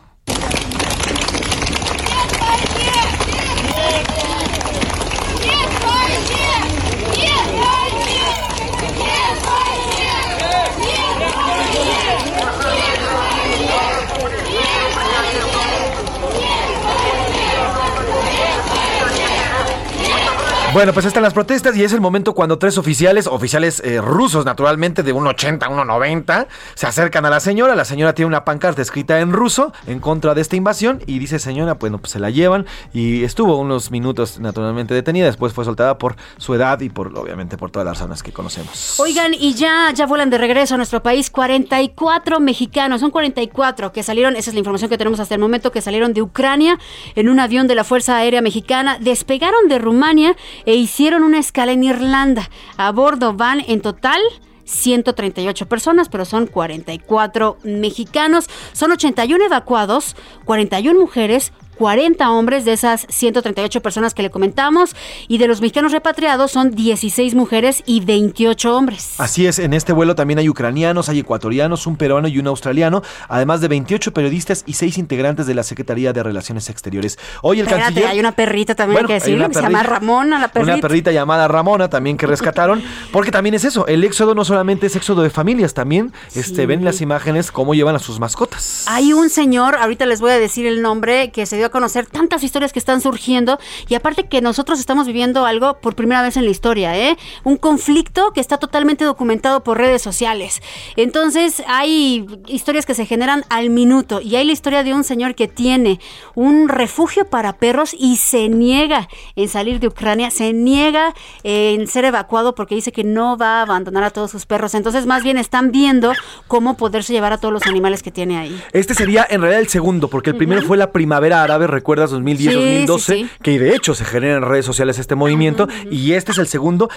Bueno, pues están las protestas y es el momento cuando tres oficiales, oficiales eh, rusos naturalmente de 1,80 a 1,90, se acercan a la señora. La señora tiene una pancarta escrita en ruso en contra de esta invasión y dice señora, bueno, pues se la llevan y estuvo unos minutos naturalmente detenida. Después fue soltada por su edad y por, obviamente, por todas las razones que conocemos. Oigan, y ya, ya vuelan de regreso a nuestro país 44 mexicanos, son 44 que salieron, esa es la información que tenemos hasta el momento, que salieron de Ucrania en un avión de la Fuerza Aérea Mexicana, despegaron de Rumania e hicieron una escala en Irlanda. A bordo van en total 138 personas, pero son 44 mexicanos. Son 81 evacuados, 41 mujeres, 40 hombres de esas 138 personas que le comentamos. Y de los mexicanos repatriados son 16 mujeres y 28 hombres. Así es, en este vuelo también hay ucranianos, hay ecuatorianos, un peruano y un australiano, además de 28 periodistas y 6 integrantes de la Secretaría de Relaciones Exteriores. Hoy el Espérate, canciller... hay una perrita también Bueno, que decirle, una se llama. Ramona, la perrita. Una perrita llamada Ramona también que rescataron, porque también es eso, el éxodo no solamente es éxodo de familias, también este, ven las imágenes cómo llevan a sus mascotas. Hay un señor, ahorita les voy a decir el nombre, que se dio a conocer tantas historias que están surgiendo y aparte que nosotros estamos viviendo algo por primera vez en la historia, ¿eh? Un conflicto que está totalmente documentado por redes sociales. Entonces hay historias que se generan al minuto y hay la historia de un señor que tiene un refugio para perros y se niega en salir de Ucrania, se niega en ser evacuado porque dice que no va a abandonar a todos sus perros. Entonces más bien están viendo cómo poderse llevar a todos los animales que tiene ahí. Este sería en realidad el segundo, porque el primero fue la primavera árabe, recuerdas, 2010-2012, Sí, sí, sí. que de hecho se genera en redes sociales este movimiento, y este es el segundo.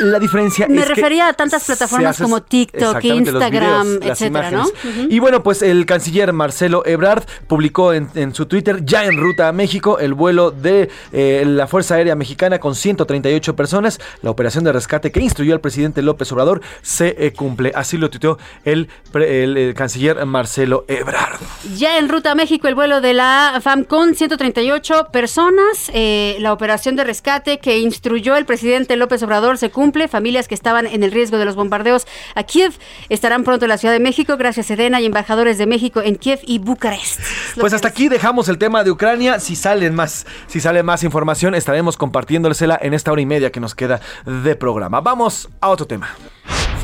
La diferencia Me es que refería a tantas plataformas hace- como TikTok, Instagram, videos, etcétera, ¿no? Y bueno, pues el canciller Marcelo Ebrard publicó en, en su Twitter, ya en ruta a México, el vuelo de eh, la Fuerza Aérea Mexicana con 138 personas. La operación de rescate que instruyó al presidente López Obrador se eh, cumple. Así lo tuiteó el, el, eh, canciller Marcelo Ebrard. Ya en ruta a México el vuelo de la FAMCON, 138 personas. Eh, la operación de rescate que instruyó el presidente López Obrador se cumple. Familias que estaban en el riesgo de los bombardeos a Kiev estarán pronto en la Ciudad de México gracias a Sedena y embajadores de México en Kiev y Bucarest. Pues hasta aquí dejamos el tema de Ucrania. Si salen más, si sale más información, estaremos compartiéndosela en esta hora y media que nos queda de programa. Vamos a otro tema.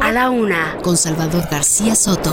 A la una, con Salvador García Soto.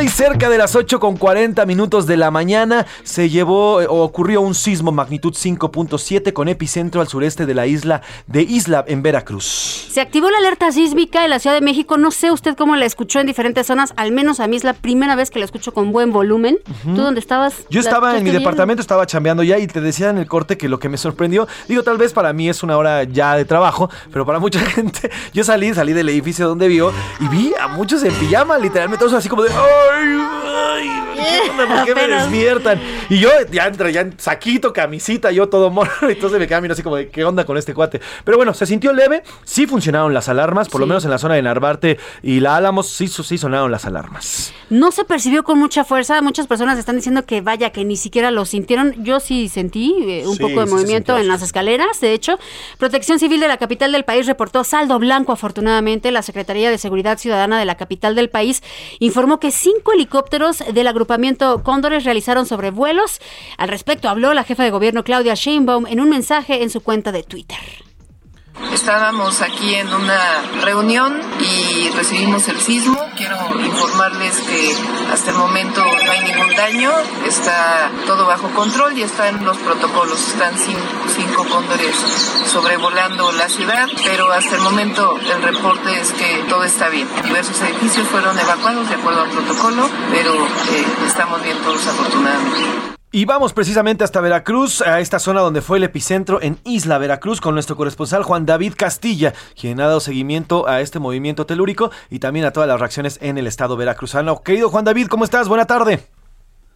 Hoy, cerca de las 8 con 40 minutos de la mañana, se llevó eh, o ocurrió un sismo magnitud 5.7 con epicentro al sureste de la isla de Isla en Veracruz. Se activó la alerta sísmica en la Ciudad de México. No sé usted cómo la escuchó en diferentes zonas. Al menos a mí es la primera vez que la escucho con buen volumen. Ujú. ¿Tú dónde estabas? Yo estaba en mi departamento, estaba chambeando ya y te decía en el corte que lo que me sorprendió, digo, tal vez para mí es una hora ya de trabajo, pero para mucha gente, yo salí, salí del edificio donde vivo y vi a muchos en pijama, literalmente todos así como de, ¡ay! ay, onda? ¿Por qué me despiertan? Y yo ya entra, ya en saquito, camisita, yo todo morro. Entonces me quedaba mirando así como, de, ¿qué onda con este cuate? Pero bueno, se sintió leve. Sí funcionaron las alarmas, por lo menos en la zona de Narvarte y la Álamos, sí, sí sonaron las alarmas. No se percibió con mucha fuerza. Muchas personas están diciendo que vaya, que ni siquiera lo sintieron. Yo sí sentí eh, un Sí, poco de sí movimiento en las escaleras. De hecho, Protección Civil de la capital del país reportó saldo blanco, afortunadamente. La Secretaría de Seguridad Ciudadana de la capital del país informó que cinco helicópteros del agrupamiento Cóndores realizaron sobrevuelos. Al respecto habló la jefa de gobierno Claudia Sheinbaum en un mensaje en su cuenta de Twitter. Estábamos aquí en una reunión y recibimos el sismo. Quiero informarles que hasta el momento no hay ningún daño, está todo bajo control y están los protocolos. Están cinco, cinco cóndores sobrevolando la ciudad, pero hasta el momento el reporte es que todo está bien. Diversos edificios fueron evacuados de acuerdo al protocolo, pero eh, estamos bien todos afortunadamente. Y vamos precisamente hasta Veracruz, a esta zona donde fue el epicentro en Isla Veracruz, con nuestro corresponsal Juan David Castilla, quien ha dado seguimiento a este movimiento telúrico y también a todas las reacciones en el estado veracruzano. Querido Juan David, ¿cómo estás? Buena tarde.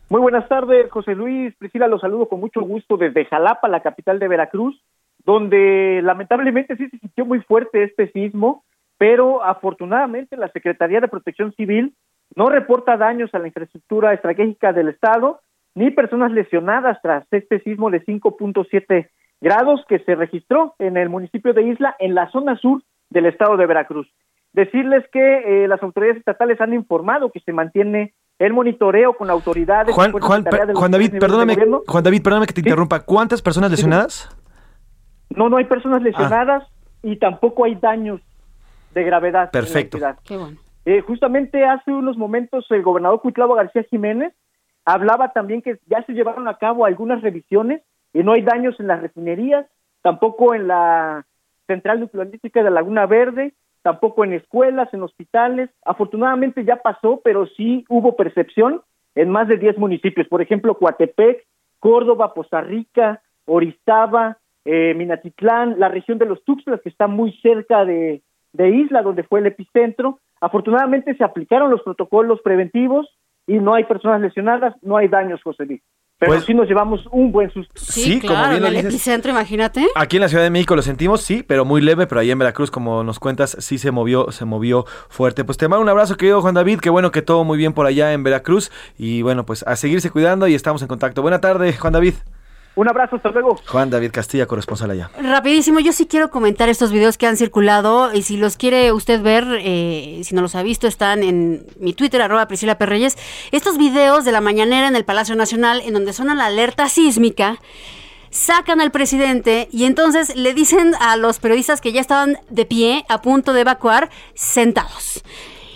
Muy buenas tardes, José Luis. Priscila, los saludo con mucho gusto desde Jalapa, la capital de Veracruz, donde lamentablemente sí se sintió muy fuerte este sismo, pero afortunadamente la Secretaría de Protección Civil no reporta daños a la infraestructura estratégica del Estado ni personas lesionadas tras este sismo de 5.7 grados que se registró en el municipio de Isla, en la zona sur del estado de Veracruz. Decirles que eh, las autoridades estatales han informado que se mantiene el monitoreo con autoridades. Juan, Juan, de Juan David, perdóname. Juan David, perdóname que te interrumpa. ¿Cuántas personas lesionadas? No, no hay personas lesionadas y tampoco hay daños de gravedad. en la Perfecto. Qué bueno. Eh, justamente hace unos momentos el gobernador Cuitlavo García Jiménez hablaba también que ya se llevaron a cabo algunas revisiones y no hay daños en las refinerías, tampoco en la central nuclearística de Laguna Verde, tampoco en escuelas, en hospitales. Afortunadamente ya pasó, pero sí hubo percepción en más de 10 municipios, por ejemplo, Coatepec, Córdoba, Poza Rica, Orizaba, eh, Minatitlán, la región de los Tuxtlas, que está muy cerca de Isla, donde fue el epicentro. Afortunadamente se aplicaron los protocolos preventivos y no hay personas lesionadas, no hay daños, José Luis. Pero Pues- sí nos llevamos un buen susto. Sí, como claro, bien lo en el dices. epicentro, imagínate. Aquí en la Ciudad de México lo sentimos, sí, pero muy leve, pero ahí en Veracruz, como nos cuentas, sí se movió, se movió fuerte. Pues te mando un abrazo, querido Juan David, qué bueno que todo muy bien por allá en Veracruz. Y bueno, pues a seguirse cuidando y estamos en contacto. Buena tarde, Juan David. Un abrazo, hasta luego. Juan David Castilla, corresponsal allá. Rapidísimo, yo sí quiero comentar estos videos que han circulado y si los quiere usted ver, eh, si no los ha visto, están en mi Twitter, arroba Priscila Perreyes. Estos videos de la mañanera en el Palacio Nacional, en donde suena la alerta sísmica, sacan al presidente y entonces le dicen a los periodistas que ya estaban de pie, a punto de evacuar, sentados.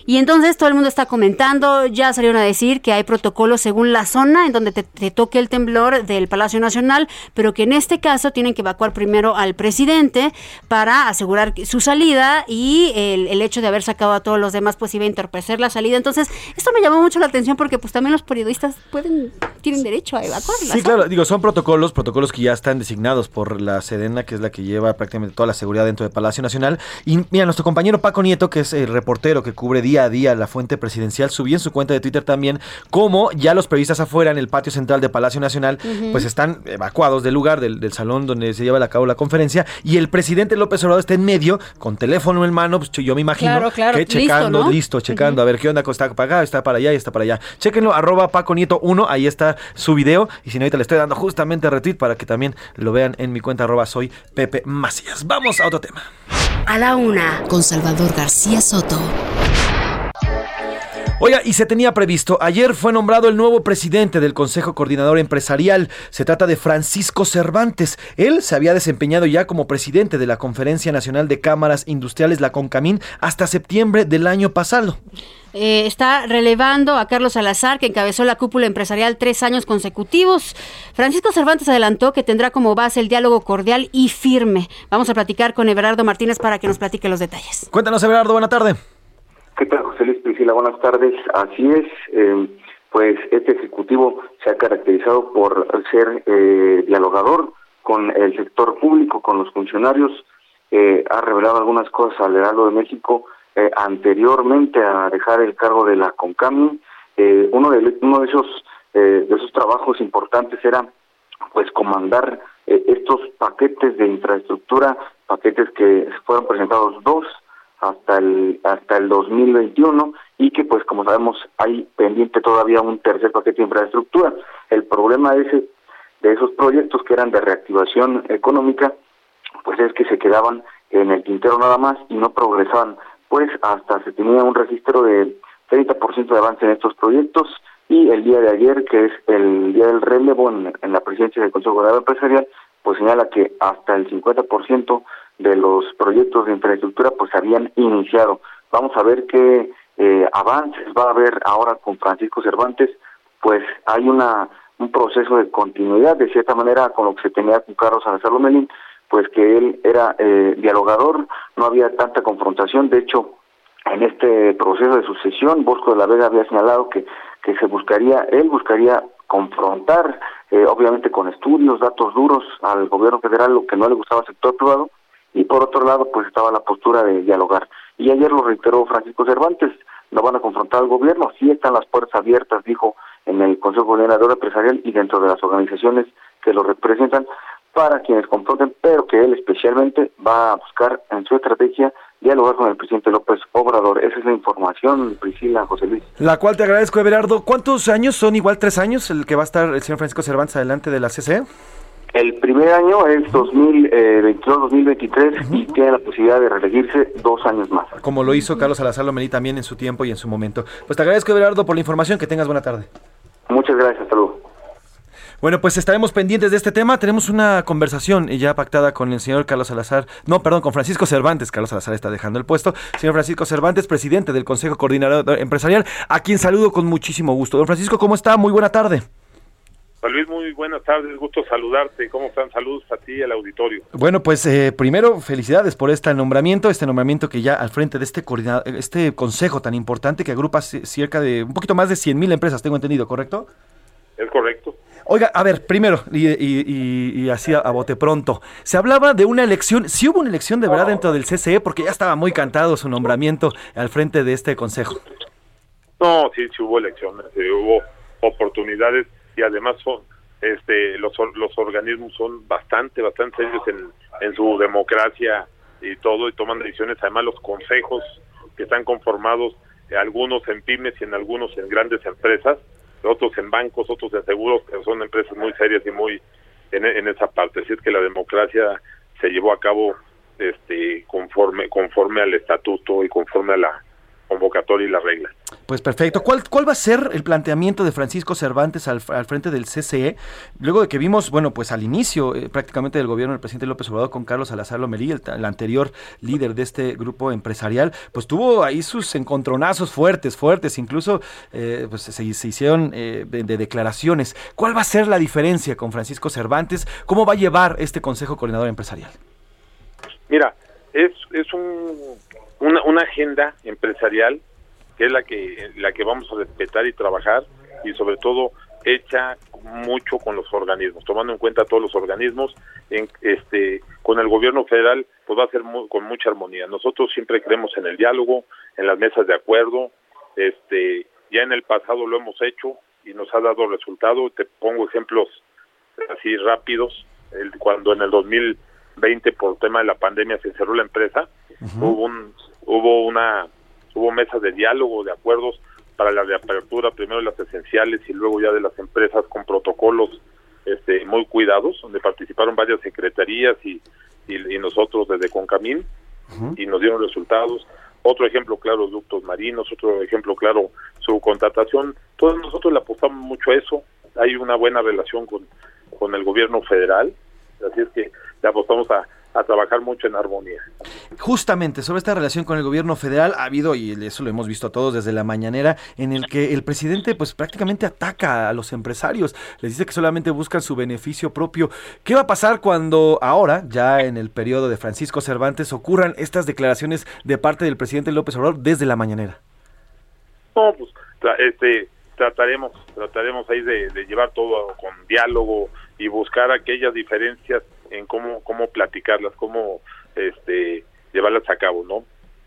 Y entonces todo el mundo está comentando, ya salieron a decir que hay protocolos según la zona en donde te, toque el temblor del Palacio Nacional, pero que en este caso tienen que evacuar primero al presidente para asegurar su salida y el, hecho de haber sacado a todos los demás pues iba a entorpecer la salida. Entonces esto me llamó mucho la atención porque pues también los periodistas pueden, tienen derecho a evacuar. Sí, claro, digo, son protocolos, protocolos que ya están designados por la Sedena, que es la que lleva prácticamente toda la seguridad dentro del Palacio Nacional. Y mira, nuestro compañero Paco Nieto, que es el reportero que cubre día a día la fuente presidencial, subió en su cuenta de Twitter también cómo ya los periodistas afuera en el patio central de Palacio Nacional, pues están evacuados del lugar, del, del salón donde se lleva a cabo la conferencia, y el presidente López Obrador está en medio, con teléfono en mano, pues yo me imagino Claro, claro, que listo, checando, ¿no? listo, checando, a ver qué onda, está para acá, está para allá y está para allá. Chequenlo, arroba Paco Nieto 1, ahí está su video. Y si no, ahorita le estoy dando justamente retweet para que también lo vean en mi cuenta arroba soy Pepe Macías. Vamos a otro tema. A la una, con Salvador García Soto. Oiga, y se tenía previsto, ayer fue nombrado el nuevo presidente del Consejo Coordinador Empresarial. Se trata de Francisco Cervantes. Él se había desempeñado ya como presidente de la Conferencia Nacional de Cámaras Industriales, la CONCAMIN, hasta septiembre del año pasado. Eh, está relevando a Carlos Salazar, que encabezó la cúpula empresarial tres años consecutivos. Francisco Cervantes adelantó que tendrá como base el diálogo cordial y firme. Vamos a platicar con Everardo Martínez para que nos platique los detalles. Cuéntanos, Everardo, buena tarde. ¿Qué tal, José Luis Buenas tardes. Así es, eh, pues este ejecutivo se ha caracterizado por ser eh, dialogador con el sector público, con los funcionarios. Eh, ha revelado algunas cosas al Heraldo de México eh, anteriormente a dejar el cargo de la CONCAMI. Eh, uno, de, uno de esos eh, de esos trabajos importantes era pues comandar estos paquetes de infraestructura, paquetes que fueron presentados dos hasta el hasta el 2021 y que pues como sabemos hay pendiente todavía un tercer paquete de infraestructura. El problema de ese de esos proyectos que eran de reactivación económica pues es que se quedaban en el tintero nada más y no progresaban, pues hasta se tenía un registro de 30% de avance en estos proyectos y el día de ayer, que es el día del relevo en, la presidencia del Consejo Gobernador Empresarial, pues señala que hasta el 50% de los proyectos de infraestructura pues habían iniciado. Vamos a ver qué eh, avances va a haber ahora con Francisco Cervantes, pues hay una un proceso de continuidad de cierta manera con lo que se tenía con Carlos Salazar Lomelín, pues que él era eh, dialogador, no había tanta confrontación, de hecho en este proceso de sucesión Bosco de la Vega había señalado que que se buscaría, él buscaría confrontar, eh, obviamente con estudios, datos duros al gobierno federal, lo que no le gustaba al sector privado, y por otro lado, pues estaba la postura de dialogar. Y ayer lo reiteró Francisco Cervantes, no van a confrontar al gobierno, sí están las puertas abiertas, dijo en el Consejo Gobernador Empresarial y dentro de las organizaciones que lo representan, para quienes confronten, pero que él especialmente va a buscar en su estrategia dialogar con el presidente López Obrador. Esa es la información, Priscila, José Luis. La cual te agradezco, Everardo. ¿Cuántos años son igual tres años el que va a estar el señor Francisco Cervantes adelante de la CCE? El primer año es 2022-2023 y tiene la posibilidad de reelegirse dos años más. Como lo hizo Carlos Salazar Lomelí también en su tiempo y en su momento. Pues te agradezco, Everardo, por la información. Que tengas buena tarde. Muchas gracias, hasta luego. Bueno, pues estaremos pendientes de este tema. Tenemos una conversación ya pactada con el señor Carlos Salazar, no, perdón, con Francisco Cervantes. Carlos Salazar está dejando el puesto. Señor Francisco Cervantes, presidente del Consejo Coordinador Empresarial, a quien saludo con muchísimo gusto. Don Francisco, ¿cómo está? Muy buena tarde. Juan Luis, muy buenas tardes, gusto saludarte. ¿Cómo están? Saludos a ti y al auditorio. Bueno, pues eh, primero felicidades por este nombramiento, este nombramiento que ya al frente de este coordinador, este consejo tan importante que agrupa cerca de un poquito más de 100 mil empresas, tengo entendido, ¿correcto? Es correcto. Oiga, a ver, primero, y, así a, bote pronto, se hablaba de una elección, si hubo una elección de verdad dentro del CCE, porque ya estaba muy cantado su nombramiento al frente de este consejo. No, sí, sí hubo elecciones, hubo oportunidades y además son, este, los, los organismos son bastante, bastante serios en, en su democracia y todo, y toman decisiones, además los consejos que están conformados, algunos en pymes y en algunos en grandes empresas, otros en bancos, otros en seguros, que son empresas muy serias y muy en, esa parte. Así es que la democracia se llevó a cabo este conforme conforme al estatuto y conforme a la convocatoria y la regla. Pues perfecto. ¿Cuál, ¿Cuál va a ser el planteamiento de Francisco Cervantes al, frente del CCE? Luego de que vimos, bueno, pues al inicio eh, prácticamente del gobierno del presidente López Obrador con Carlos Salazar Lomelí, el, anterior líder de este grupo empresarial, pues tuvo ahí sus encontronazos fuertes, fuertes, incluso eh, pues se, hicieron eh, de, declaraciones. ¿Cuál va a ser la diferencia con Francisco Cervantes? ¿Cómo va a llevar este Consejo Coordinador Empresarial? Mira, es, es un una agenda empresarial que es la que la que vamos a respetar y trabajar y sobre todo hecha mucho con los organismos, tomando en cuenta todos los organismos, en, este, con el gobierno federal, pues va a ser con mucha armonía. Nosotros siempre creemos en el diálogo, en las mesas de acuerdo, este, ya en el pasado lo hemos hecho y nos ha dado resultado. Te pongo ejemplos así rápidos. El, cuando en el 2020 por tema de la pandemia se cerró la empresa, hubo un hubo una hubo mesas de diálogo, de acuerdos para la reapertura, primero de las esenciales y luego ya de las empresas con protocolos este, muy cuidados, donde participaron varias secretarías y, y, nosotros desde Concamín y nos dieron resultados. Otro ejemplo claro, ductos marinos, otro ejemplo claro, su contratación. Todos nosotros le apostamos mucho a eso. Hay una buena relación con, con el gobierno federal, así es que le apostamos a, a trabajar mucho en armonía. Justamente sobre esta relación con el gobierno federal ha habido, y eso lo hemos visto todos desde la mañanera, en el que el presidente pues prácticamente ataca a los empresarios, les dice que solamente buscan su beneficio propio. ¿Qué va a pasar cuando ahora, ya en el periodo de Francisco Cervantes, ocurran estas declaraciones de parte del presidente López Obrador desde la mañanera? No, pues este, trataremos, trataremos ahí de llevar todo con diálogo y buscar aquellas diferencias en cómo cómo platicarlas, cómo este llevarlas a cabo, ¿no?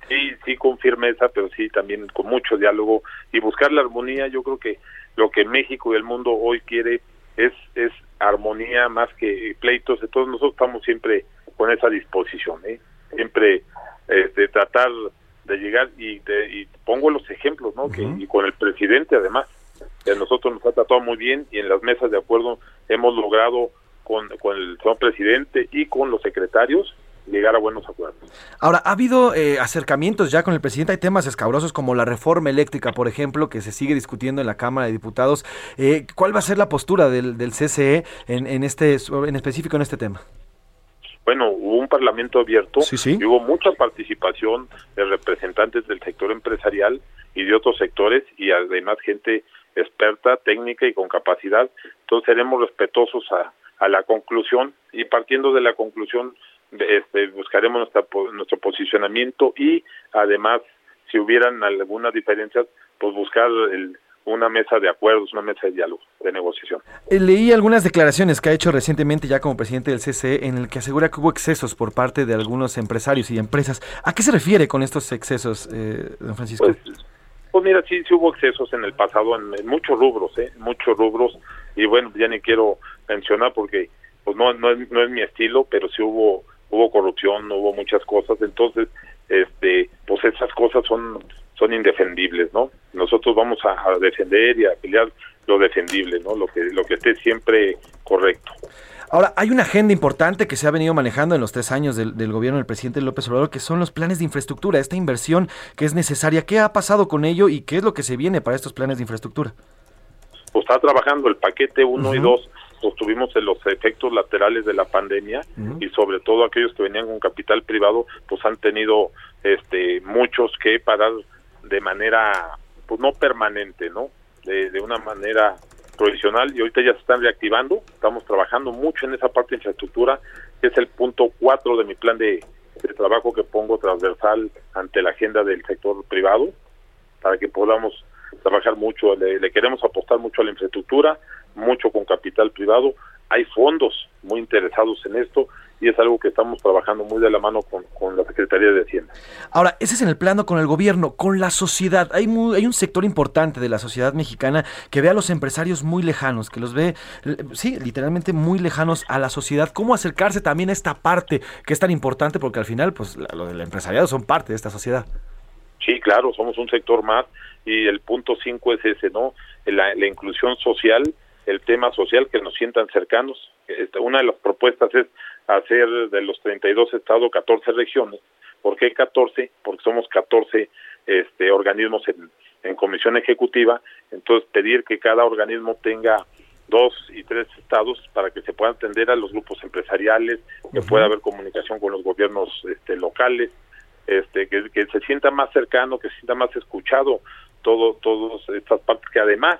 Sí, sí con firmeza, pero sí también con mucho diálogo y buscar la armonía. Yo creo que lo que México y el mundo hoy quiere es, es armonía más que pleitos, entonces nosotros estamos siempre con esa disposición, ¿eh? siempre de tratar de llegar y, de, y pongo los ejemplos, ¿no? que, y con el presidente además, que a nosotros nos ha tratado muy bien y en las mesas de acuerdo hemos logrado con, con el señor presidente y con los secretarios llegar a buenos acuerdos. Ahora, ha habido eh, acercamientos ya con el presidente, hay temas escabrosos como la reforma eléctrica, por ejemplo, que se sigue discutiendo en la Cámara de Diputados. Eh, ¿Cuál va a ser la postura del, del CCE en, en, este, en específico en este tema? Bueno, hubo un parlamento abierto y hubo mucha participación de representantes del sector empresarial y de otros sectores y además gente experta, técnica y con capacidad. Entonces seremos respetuosos a, a la conclusión y partiendo de la conclusión este, buscaremos nuestra, nuestro posicionamiento y además si hubieran algunas diferencias pues buscar el, una mesa de acuerdos, una mesa de diálogo, de negociación. Eh, leí algunas declaraciones que ha hecho recientemente ya como presidente del CCE en el que asegura que hubo excesos por parte de algunos empresarios y empresas. ¿A qué se refiere con estos excesos, eh, don Francisco? Pues, pues, mira, sí, sí hubo excesos en el pasado en, muchos rubros, ¿eh? muchos rubros y bueno, ya ni quiero mencionar porque pues no, no, es, no es mi estilo, pero sí hubo hubo corrupción, hubo muchas cosas, entonces, este, pues esas cosas son son indefendibles, ¿no? Nosotros vamos a, defender y a pelear lo defendible, ¿no? Lo que lo que esté siempre correcto. Ahora, hay una agenda importante que se ha venido manejando en los tres años del, del, gobierno del presidente López Obrador, que son los planes de infraestructura, esta inversión que es necesaria. ¿Qué ha pasado con ello y qué es lo que se viene para estos planes de infraestructura? Pues está trabajando el paquete 1 y 2 pues tuvimos los efectos laterales de la pandemia y sobre todo aquellos que venían con capital privado pues han tenido este muchos que parar de manera pues no permanente no de, de una manera provisional y ahorita ya se están reactivando. Estamos trabajando mucho en esa parte de infraestructura que es el punto cuatro de mi plan de, de trabajo que pongo transversal ante la agenda del sector privado para que podamos trabajar mucho, le, le, queremos apostar mucho a la infraestructura, mucho con capital privado, hay fondos muy interesados en esto y es algo que estamos trabajando muy de la mano con, con, la Secretaría de Hacienda. Ahora, ese es en el plano con el gobierno, con la sociedad. Hay, muy, hay un sector importante de la sociedad mexicana que ve a los empresarios muy lejanos, que los ve, sí, literalmente muy lejanos a la sociedad. ¿Cómo acercarse también a esta parte que es tan importante? Porque al final, pues, lo del empresariado son parte de esta sociedad. Sí, claro, somos un sector más y el punto cinco es ese, ¿no? La, la inclusión social, el tema social que nos sientan cercanos. Este, una de las propuestas es hacer de los 32 estados 14 regiones. ¿Por qué 14? Porque somos 14 este, organismos en, en comisión ejecutiva, entonces pedir que cada organismo tenga dos y tres estados para que se puedan atender a los grupos empresariales, que uh -huh. pueda haber comunicación con los gobiernos este, locales, este, que, que, se sienta más cercano, que se sienta más escuchado todo, todas estas partes, que además,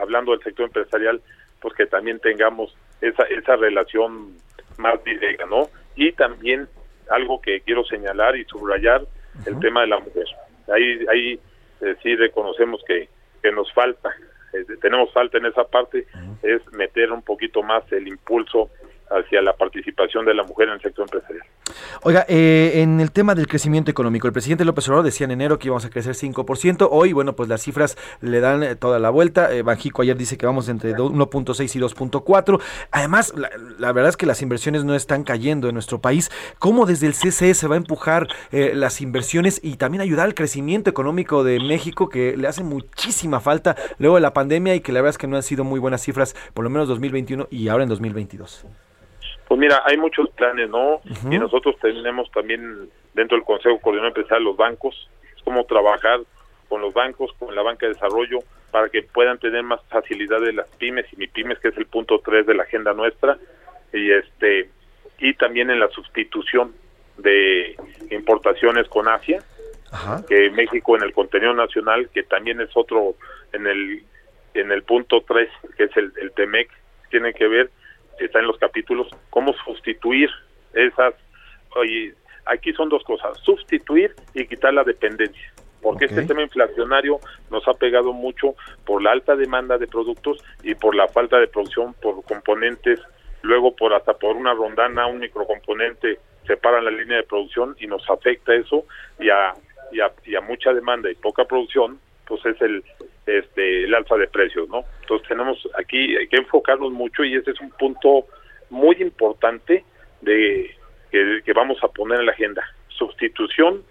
hablando del sector empresarial, pues que también tengamos esa, esa relación más directa, ¿no? Y también algo que quiero señalar y subrayar, uh -huh. el tema de la mujer. Ahí, ahí eh, sí reconocemos que, que nos falta, eh, tenemos falta en esa parte, uh -huh. es meter un poquito más el impulso hacia la participación de la mujer en el sector empresarial. Oiga, eh, en el tema del crecimiento económico, el presidente López Obrador decía en enero que íbamos a crecer 5%, hoy, bueno, pues las cifras le dan eh, toda la vuelta, eh, Banjico ayer dice que vamos entre 1.6 y 2.4, además, la, verdad es que las inversiones no están cayendo en nuestro país, ¿cómo desde el CCE se va a empujar eh, las inversiones y también ayudar al crecimiento económico de México, que le hace muchísima falta luego de la pandemia y que la verdad es que no han sido muy buenas cifras, por lo menos 2021 y ahora en 2022? Pues mira, hay muchos planes, ¿no? Uh -huh. Y nosotros tenemos también dentro del Consejo Coordinador Empresarial los bancos, es como trabajar con los bancos, con la banca de desarrollo, para que puedan tener más facilidad de las pymes y mi pymes, que es el punto 3 de la agenda nuestra, y este y también en la sustitución de importaciones con Asia, Ajá. que México en el contenido nacional, que también es otro en el en el punto 3, que es el, el TEMEC, tiene que ver está en los capítulos, cómo sustituir esas, oye, aquí son dos cosas, sustituir y quitar la dependencia, porque okay. este tema inflacionario nos ha pegado mucho por la alta demanda de productos y por la falta de producción por componentes, luego por hasta por una rondana, un microcomponente separa la línea de producción y nos afecta eso y a, y a, y a mucha demanda y poca producción, pues es el este el alza de precios, ¿no? Entonces tenemos aquí hay que enfocarnos mucho y ese es un punto muy importante de que, que vamos a poner en la agenda. Sustitución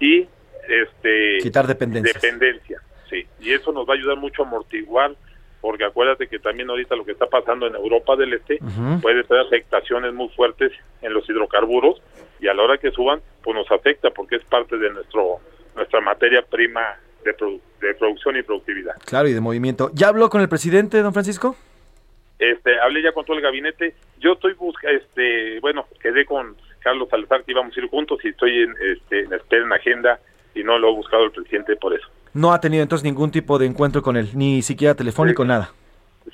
y este Quitar dependencias. dependencia, sí. Y eso nos va a ayudar mucho a amortiguar porque acuérdate que también ahorita lo que está pasando en Europa del Este puede tener afectaciones muy fuertes en los hidrocarburos y a la hora que suban pues nos afecta porque es parte de nuestro nuestra materia prima de, produ- de producción y productividad. Claro, y de movimiento. ¿Ya habló con el presidente, don Francisco? Este, hablé ya con todo el gabinete. Yo estoy busca, este, bueno, quedé con Carlos Salazar que íbamos a ir juntos y estoy en, este, en espera en agenda y no lo ha buscado el presidente por eso. No ha tenido entonces ningún tipo de encuentro con él, ni siquiera telefónico, nada.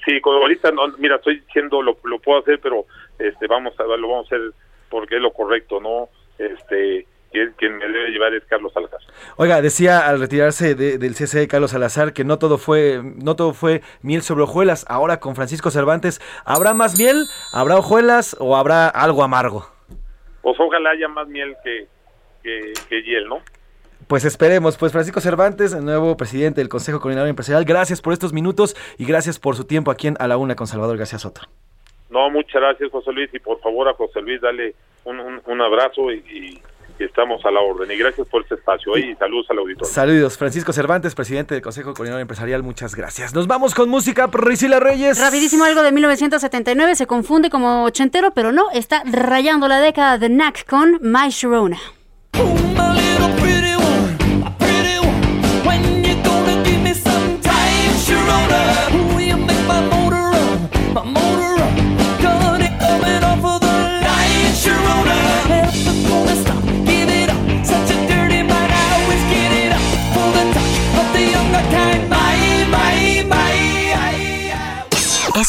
Sí, con- ahorita no, mira, estoy diciendo lo, lo puedo hacer, pero este, vamos a lo vamos a hacer porque es lo correcto, no, este, quien, quien me debe llevar es Carlos Salazar. Oiga, decía al retirarse de- del CCE Carlos Salazar que no todo fue no todo fue miel sobre hojuelas. Ahora con Francisco Cervantes, ¿habrá más miel? ¿Habrá hojuelas o habrá algo amargo? Pues ojalá haya más miel que, que, que hiel, ¿no? Pues esperemos. Pues Francisco Cervantes, el nuevo presidente del Consejo Coordinador Empresarial, gracias por estos minutos y gracias por su tiempo aquí en A la Una con Salvador García Soto. No, muchas gracias, José Luis, y por favor a José Luis dale un, un, un abrazo y, y- y estamos a la orden. Y gracias por este espacio ¿eh? y saludos al auditorio. Saludos, Francisco Cervantes, presidente del Consejo Coordinador Empresarial, muchas gracias. Nos vamos con música, Priscila Reyes. Rapidísimo algo de 1979, se confunde como ochentero, pero no, está rayando la década de Knack con My Sharona.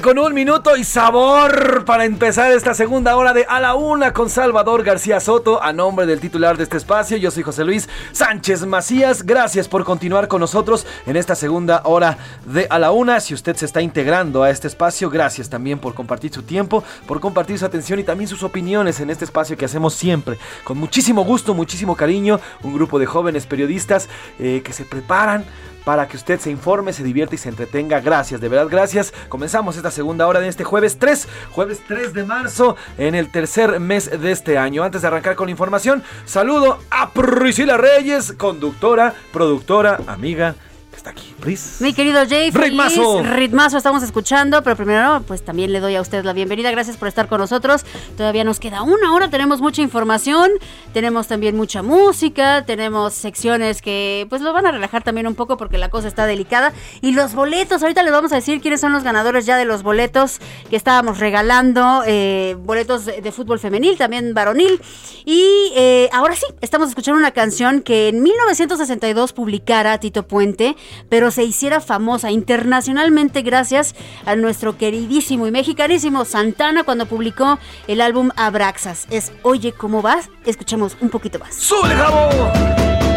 Con un minuto y sabor para empezar esta segunda hora de A la Una con Salvador García Soto. A nombre del titular de este espacio, yo soy José Luis Sánchez Macías. Gracias por continuar con nosotros en esta segunda hora de A la Una. Si usted se está integrando a este espacio, gracias también por compartir su tiempo, por compartir su atención y también sus opiniones en este espacio que hacemos siempre con muchísimo gusto, muchísimo cariño. Un grupo de jóvenes periodistas eh, que se preparan para que usted se informe, se divierta y se entretenga. Gracias, de verdad, gracias. Comenzamos esta segunda hora de este jueves 3, jueves 3 de marzo, en el tercer mes de este año. Antes de arrancar con la información, saludo a Priscila Reyes, conductora, productora, amiga. Está aquí, Pris. Mi querido Jay, feliz Ritmazo. ritmazo estamos escuchando, pero primero pues también le doy a usted la bienvenida, gracias por estar con nosotros. Todavía nos queda una hora, tenemos mucha información, tenemos también mucha música, tenemos secciones que pues lo van a relajar también un poco porque la cosa está delicada. Y los boletos, ahorita les vamos a decir quiénes son los ganadores ya de los boletos que estábamos regalando, eh, boletos de, de fútbol femenil, también varonil. Y eh, ahora sí, estamos escuchando una canción que en 1962 publicara Tito Puente, pero se hiciera famosa internacionalmente gracias a nuestro queridísimo y mexicanísimo Santana cuando publicó el álbum Abraxas. Es Oye, ¿cómo vas? Escuchemos un poquito más. ¡Sube, jabón!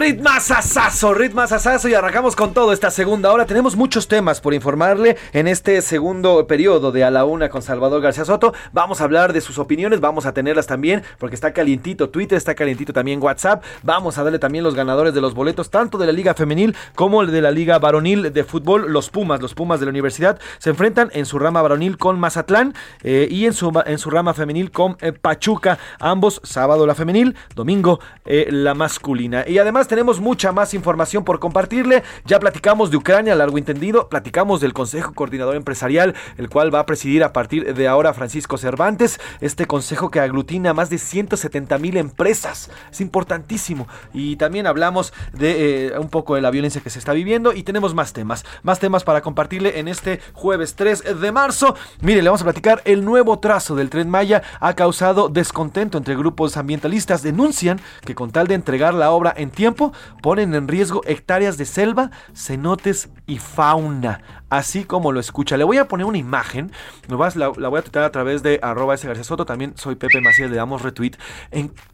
Ritmazazazo, ritmazazazo y arrancamos con todo esta segunda hora. Tenemos muchos temas por informarle en este segundo periodo de A la Una con Salvador García Soto. Vamos a hablar de sus opiniones, vamos a tenerlas también porque está calientito Twitter, está calientito también WhatsApp. Vamos a darle también los ganadores de los boletos tanto de la Liga Femenil como de la Liga Varonil de Fútbol. Los Pumas, los Pumas de la Universidad se enfrentan en su rama varonil con Mazatlán eh, y en su, en su rama femenil con eh, Pachuca. Ambos, sábado la femenil, domingo eh, la masculina. Y además tenemos mucha más información por compartirle. Ya platicamos de Ucrania, largo entendido. Platicamos del Consejo Coordinador Empresarial, el cual va a presidir a partir de ahora Francisco Cervantes. Este consejo que aglutina más de 170 mil empresas. Es importantísimo. Y también hablamos de eh, un poco de la violencia que se está viviendo. Y tenemos más temas. Más temas para compartirle en este jueves 3 de marzo. Mire, le vamos a platicar. El nuevo trazo del tren Maya ha causado descontento entre grupos ambientalistas. Denuncian que con tal de entregar la obra en tiempo, ponen en riesgo hectáreas de selva, cenotes y fauna, así como lo escucha. Le voy a poner una imagen, la, la voy a tratar a través de arroba ese García Soto, también soy Pepe Macías, le damos retweet,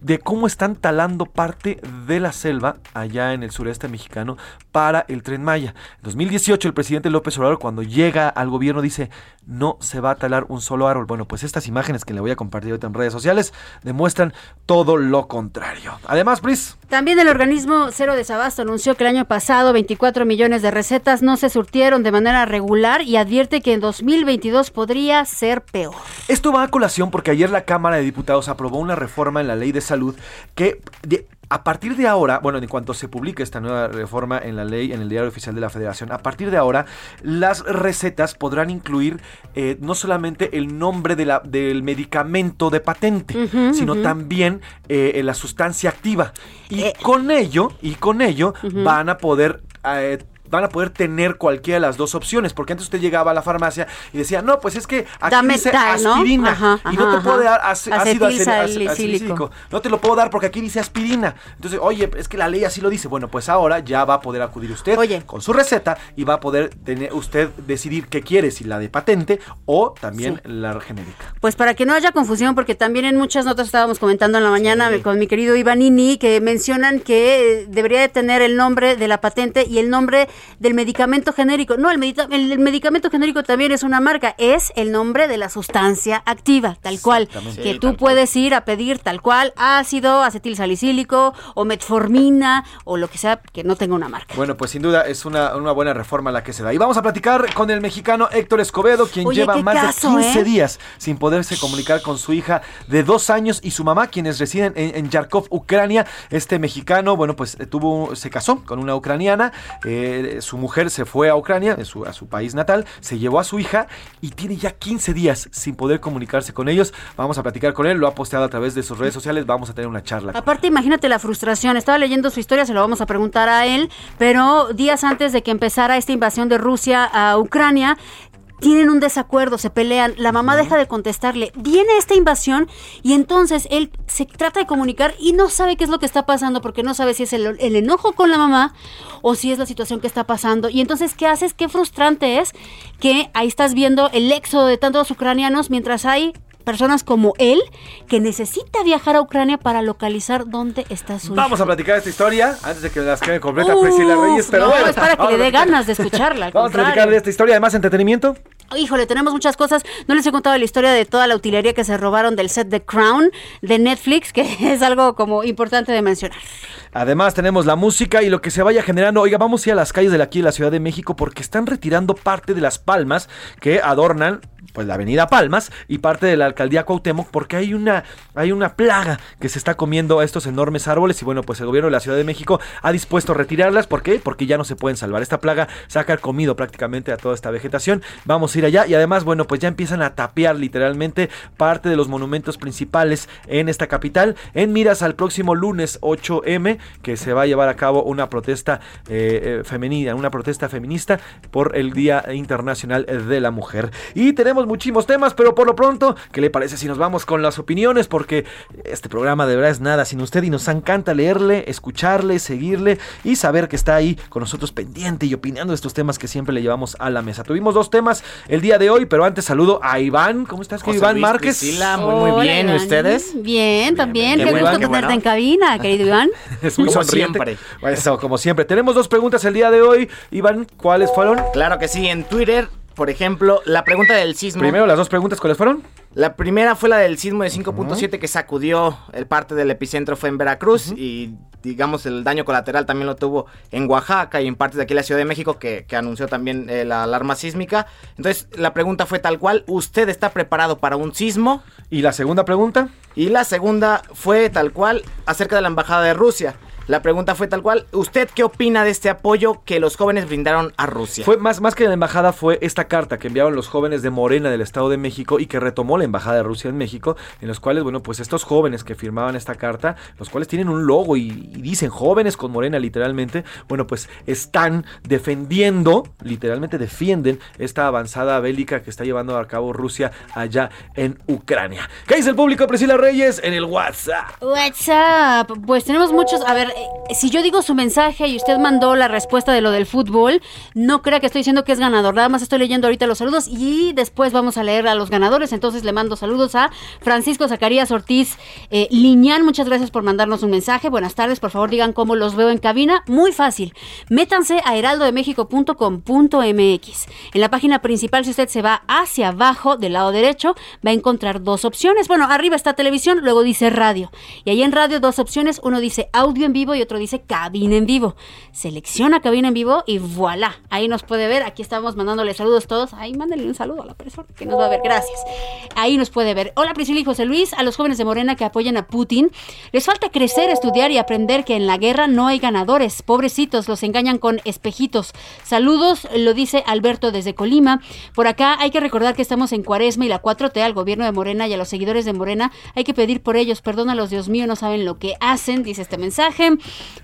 de cómo están talando parte de la selva allá en el sureste mexicano para el Tren Maya. En 2018 el presidente López Obrador cuando llega al gobierno dice, no se va a talar un solo árbol. Bueno, pues estas imágenes que le voy a compartir ahorita en redes sociales demuestran todo lo contrario. Además, Pris. También el organismo Cero Desabasto anunció que el año pasado 24 millones de recetas no se surtieron de manera regular y advierte que en 2022 podría ser peor. Esto va a colación porque ayer la Cámara de Diputados aprobó una reforma en la ley de salud que a partir de ahora, bueno, en cuanto se publique esta nueva reforma en la ley, en el diario oficial de la Federación, a partir de ahora, las recetas podrán incluir eh, no solamente el nombre de la, del medicamento de patente, sino también eh, la sustancia activa. Y Eh. con ello, y con ello, van a poder eh, van a poder tener cualquiera de las dos opciones, porque antes usted llegaba a la farmacia y decía, no, pues es que aquí Dame dice tal, ¿no? aspirina Ajá, y no ajá, te puedo dar ac- ácido salicílico. No te lo puedo dar porque aquí dice aspirina. Entonces, oye, es que la ley así lo dice. Bueno, pues ahora ya va a poder acudir usted con su receta y va a poder tener usted decidir qué quiere, si la de patente o también la genérica. Pues para que no haya confusión, porque también en muchas notas estábamos comentando en la mañana con mi querido Ivanini que mencionan que debería de tener el nombre de la patente y el nombre del medicamento genérico. No, el, el- el medicamento genérico también es una marca, es el nombre de la sustancia activa, tal cual. Que Sí, tú puedes ir a pedir tal cual ácido, acetil salicílico o metformina o lo que sea que no tenga una marca. Bueno, pues sin duda es una, una buena reforma la que se da. Y vamos a platicar con el mexicano Héctor Escobedo, quien Oye, lleva más caso, de 15 ¿eh? días sin poderse comunicar con su hija de dos años y su mamá, quienes residen en, en Yarkov, Ucrania. Este mexicano, bueno, pues eh, tuvo, se casó con una ucraniana. eh, su mujer se fue a Ucrania, a su país natal, se llevó a su hija y tiene ya 15 días sin poder comunicarse con ellos. Vamos a platicar con él, lo ha posteado a través de sus redes sociales. Vamos a tener una charla. Aparte, imagínate la frustración. Estaba leyendo su historia, se lo vamos a preguntar a él, pero días antes de que empezara esta invasión de Rusia a Ucrania, tienen un desacuerdo, se pelean, la mamá deja de contestarle, viene esta invasión y entonces él se trata de comunicar y no sabe qué es lo que está pasando porque no sabe si es el, el enojo con la mamá o si es la situación que está pasando. Y entonces, ¿qué haces? Qué frustrante es que ahí estás viendo el éxodo de tantos ucranianos mientras hay personas como él que necesita viajar a Ucrania para localizar dónde está su Vamos a platicar esta historia antes de que las queden completa Uf, Priscila Reyes, pero no, bueno, es para que le dé ganas de escucharla. al Vamos a platicar de esta historia, además entretenimiento. Híjole, tenemos muchas cosas. No les he contado la historia de toda la utilería que se robaron del set de Crown de Netflix, que es algo como importante de mencionar. Además tenemos la música y lo que se vaya generando. Oiga, vamos a ir a las calles de aquí de la Ciudad de México porque están retirando parte de las palmas que adornan pues la avenida Palmas y parte de la alcaldía Cuauhtémoc porque hay una hay una plaga que se está comiendo a estos enormes árboles y bueno, pues el gobierno de la Ciudad de México ha dispuesto a retirarlas, ¿por qué? Porque ya no se pueden salvar. Esta plaga saca el comido prácticamente a toda esta vegetación. Vamos a ir allá y además, bueno, pues ya empiezan a tapear literalmente parte de los monumentos principales en esta capital en miras al próximo lunes 8M que se va a llevar a cabo una protesta eh, eh, femenina, una protesta feminista por el Día Internacional de la Mujer. Y tenemos tenemos muchísimos temas, pero por lo pronto, ¿qué le parece si nos vamos con las opiniones? Porque este programa de verdad es nada sin usted y nos encanta leerle, escucharle, seguirle y saber que está ahí con nosotros pendiente y opinando de estos temas que siempre le llevamos a la mesa. Tuvimos dos temas el día de hoy, pero antes saludo a Iván. ¿Cómo estás, José Iván Luis Márquez? Priscila, muy, muy bien. ¿Y Iván. ustedes? Bien, también. Qué Qué, gusto tenerte bueno. en cabina, querido Iván. Es muy Como sonriente. siempre. Eso, como siempre. Tenemos dos preguntas el día de hoy. Iván, ¿cuáles fueron? Claro que sí, en Twitter, por ejemplo, la pregunta del sismo. Primero, las dos preguntas, ¿cuáles fueron? La primera fue la del sismo de 5.7 que sacudió el parte del epicentro fue en Veracruz y digamos el daño colateral también lo tuvo en Oaxaca y en partes de aquí la Ciudad de México que, que anunció también eh, la alarma sísmica. Entonces la pregunta fue tal cual, ¿usted está preparado para un sismo? ¿Y la segunda pregunta? Y la segunda fue tal cual acerca de la Embajada de Rusia. La pregunta fue tal cual, ¿usted qué opina de este apoyo que los jóvenes brindaron a Rusia? Fue más, más que la embajada, fue esta carta que enviaron los jóvenes de Morena del Estado de México y que retomó la embajada de Rusia en México, en los cuales, bueno, pues estos jóvenes que firmaban esta carta, los cuales tienen un logo y, y dicen jóvenes con Morena literalmente, bueno, pues están defendiendo, literalmente defienden esta avanzada bélica que está llevando a cabo Rusia allá en Ucrania. ¿Qué dice el público, Priscila Reyes, en el WhatsApp? WhatsApp. Pues tenemos muchos. A ver, si yo digo su mensaje y usted mandó la respuesta de lo del fútbol, no crea que estoy diciendo que es ganador. Nada más estoy leyendo ahorita los saludos y después vamos a leer a los ganadores. Entonces le mando saludos a Francisco Zacarías Ortiz eh, Liñán. Muchas gracias por mandarnos un mensaje. Buenas tardes. Por favor, digan cómo los veo en cabina. Muy fácil. Métanse a heraldodemexico.com.mx. En la página principal, si usted se va hacia abajo del lado derecho, va a encontrar dos opciones. Bueno, arriba está televisión, luego dice radio. Y ahí en radio dos opciones. Uno dice audio en vivo y otro dice cabina en vivo. Selecciona cabina en vivo y voilà. Ahí nos puede ver. Aquí estamos mandándole saludos todos. Ahí mándenle un saludo a la persona que nos va a ver. Gracias. Ahí nos puede ver. Hola Priscila y José Luis, a los jóvenes de Morena que apoyan a Putin. Les falta crecer, estudiar y aprender que en la guerra no hay ganadores. Pobrecitos, los engañan con espejitos. Saludos, lo dice Alberto desde Colima. Por acá hay que recordar que estamos en Cuaresma y la 4T al gobierno de Morena y a los seguidores de Morena. Hay que pedir por ellos. Perdónalos, Dios mío, no saben lo que hacen, dice este mensaje.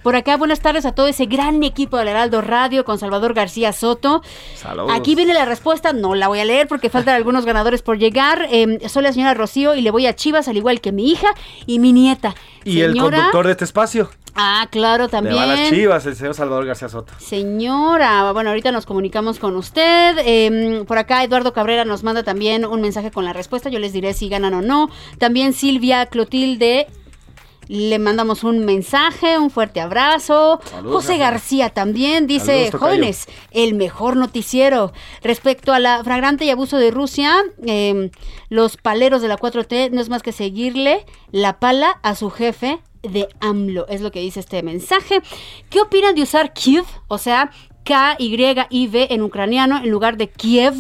Por acá, buenas tardes a todo ese gran equipo del Heraldo Radio con Salvador García Soto. Saludos. Aquí viene la respuesta, no la voy a leer porque faltan algunos ganadores por llegar. Eh, soy la señora Rocío y le voy a Chivas, al igual que mi hija y mi nieta. Y el conductor de este espacio. Ah, claro, Le va a las también. chivas, el señor Salvador García Soto. Señora, bueno, ahorita nos comunicamos con usted. Eh, por acá Eduardo Cabrera nos manda también un mensaje con la respuesta. Yo les diré si ganan o no. También Silvia Clotilde. Le mandamos un mensaje, un fuerte abrazo. Saludos, José. García también dice, Saludos, jóvenes, el mejor noticiero. Respecto a la fragrante y abuso de Rusia, eh, los paleros de la 4T no es más que seguirle la pala a su jefe de AMLO, es lo que dice este mensaje. ¿Qué opinan de usar Kiev? O sea, K-Y-I-V en ucraniano en lugar de Kiev.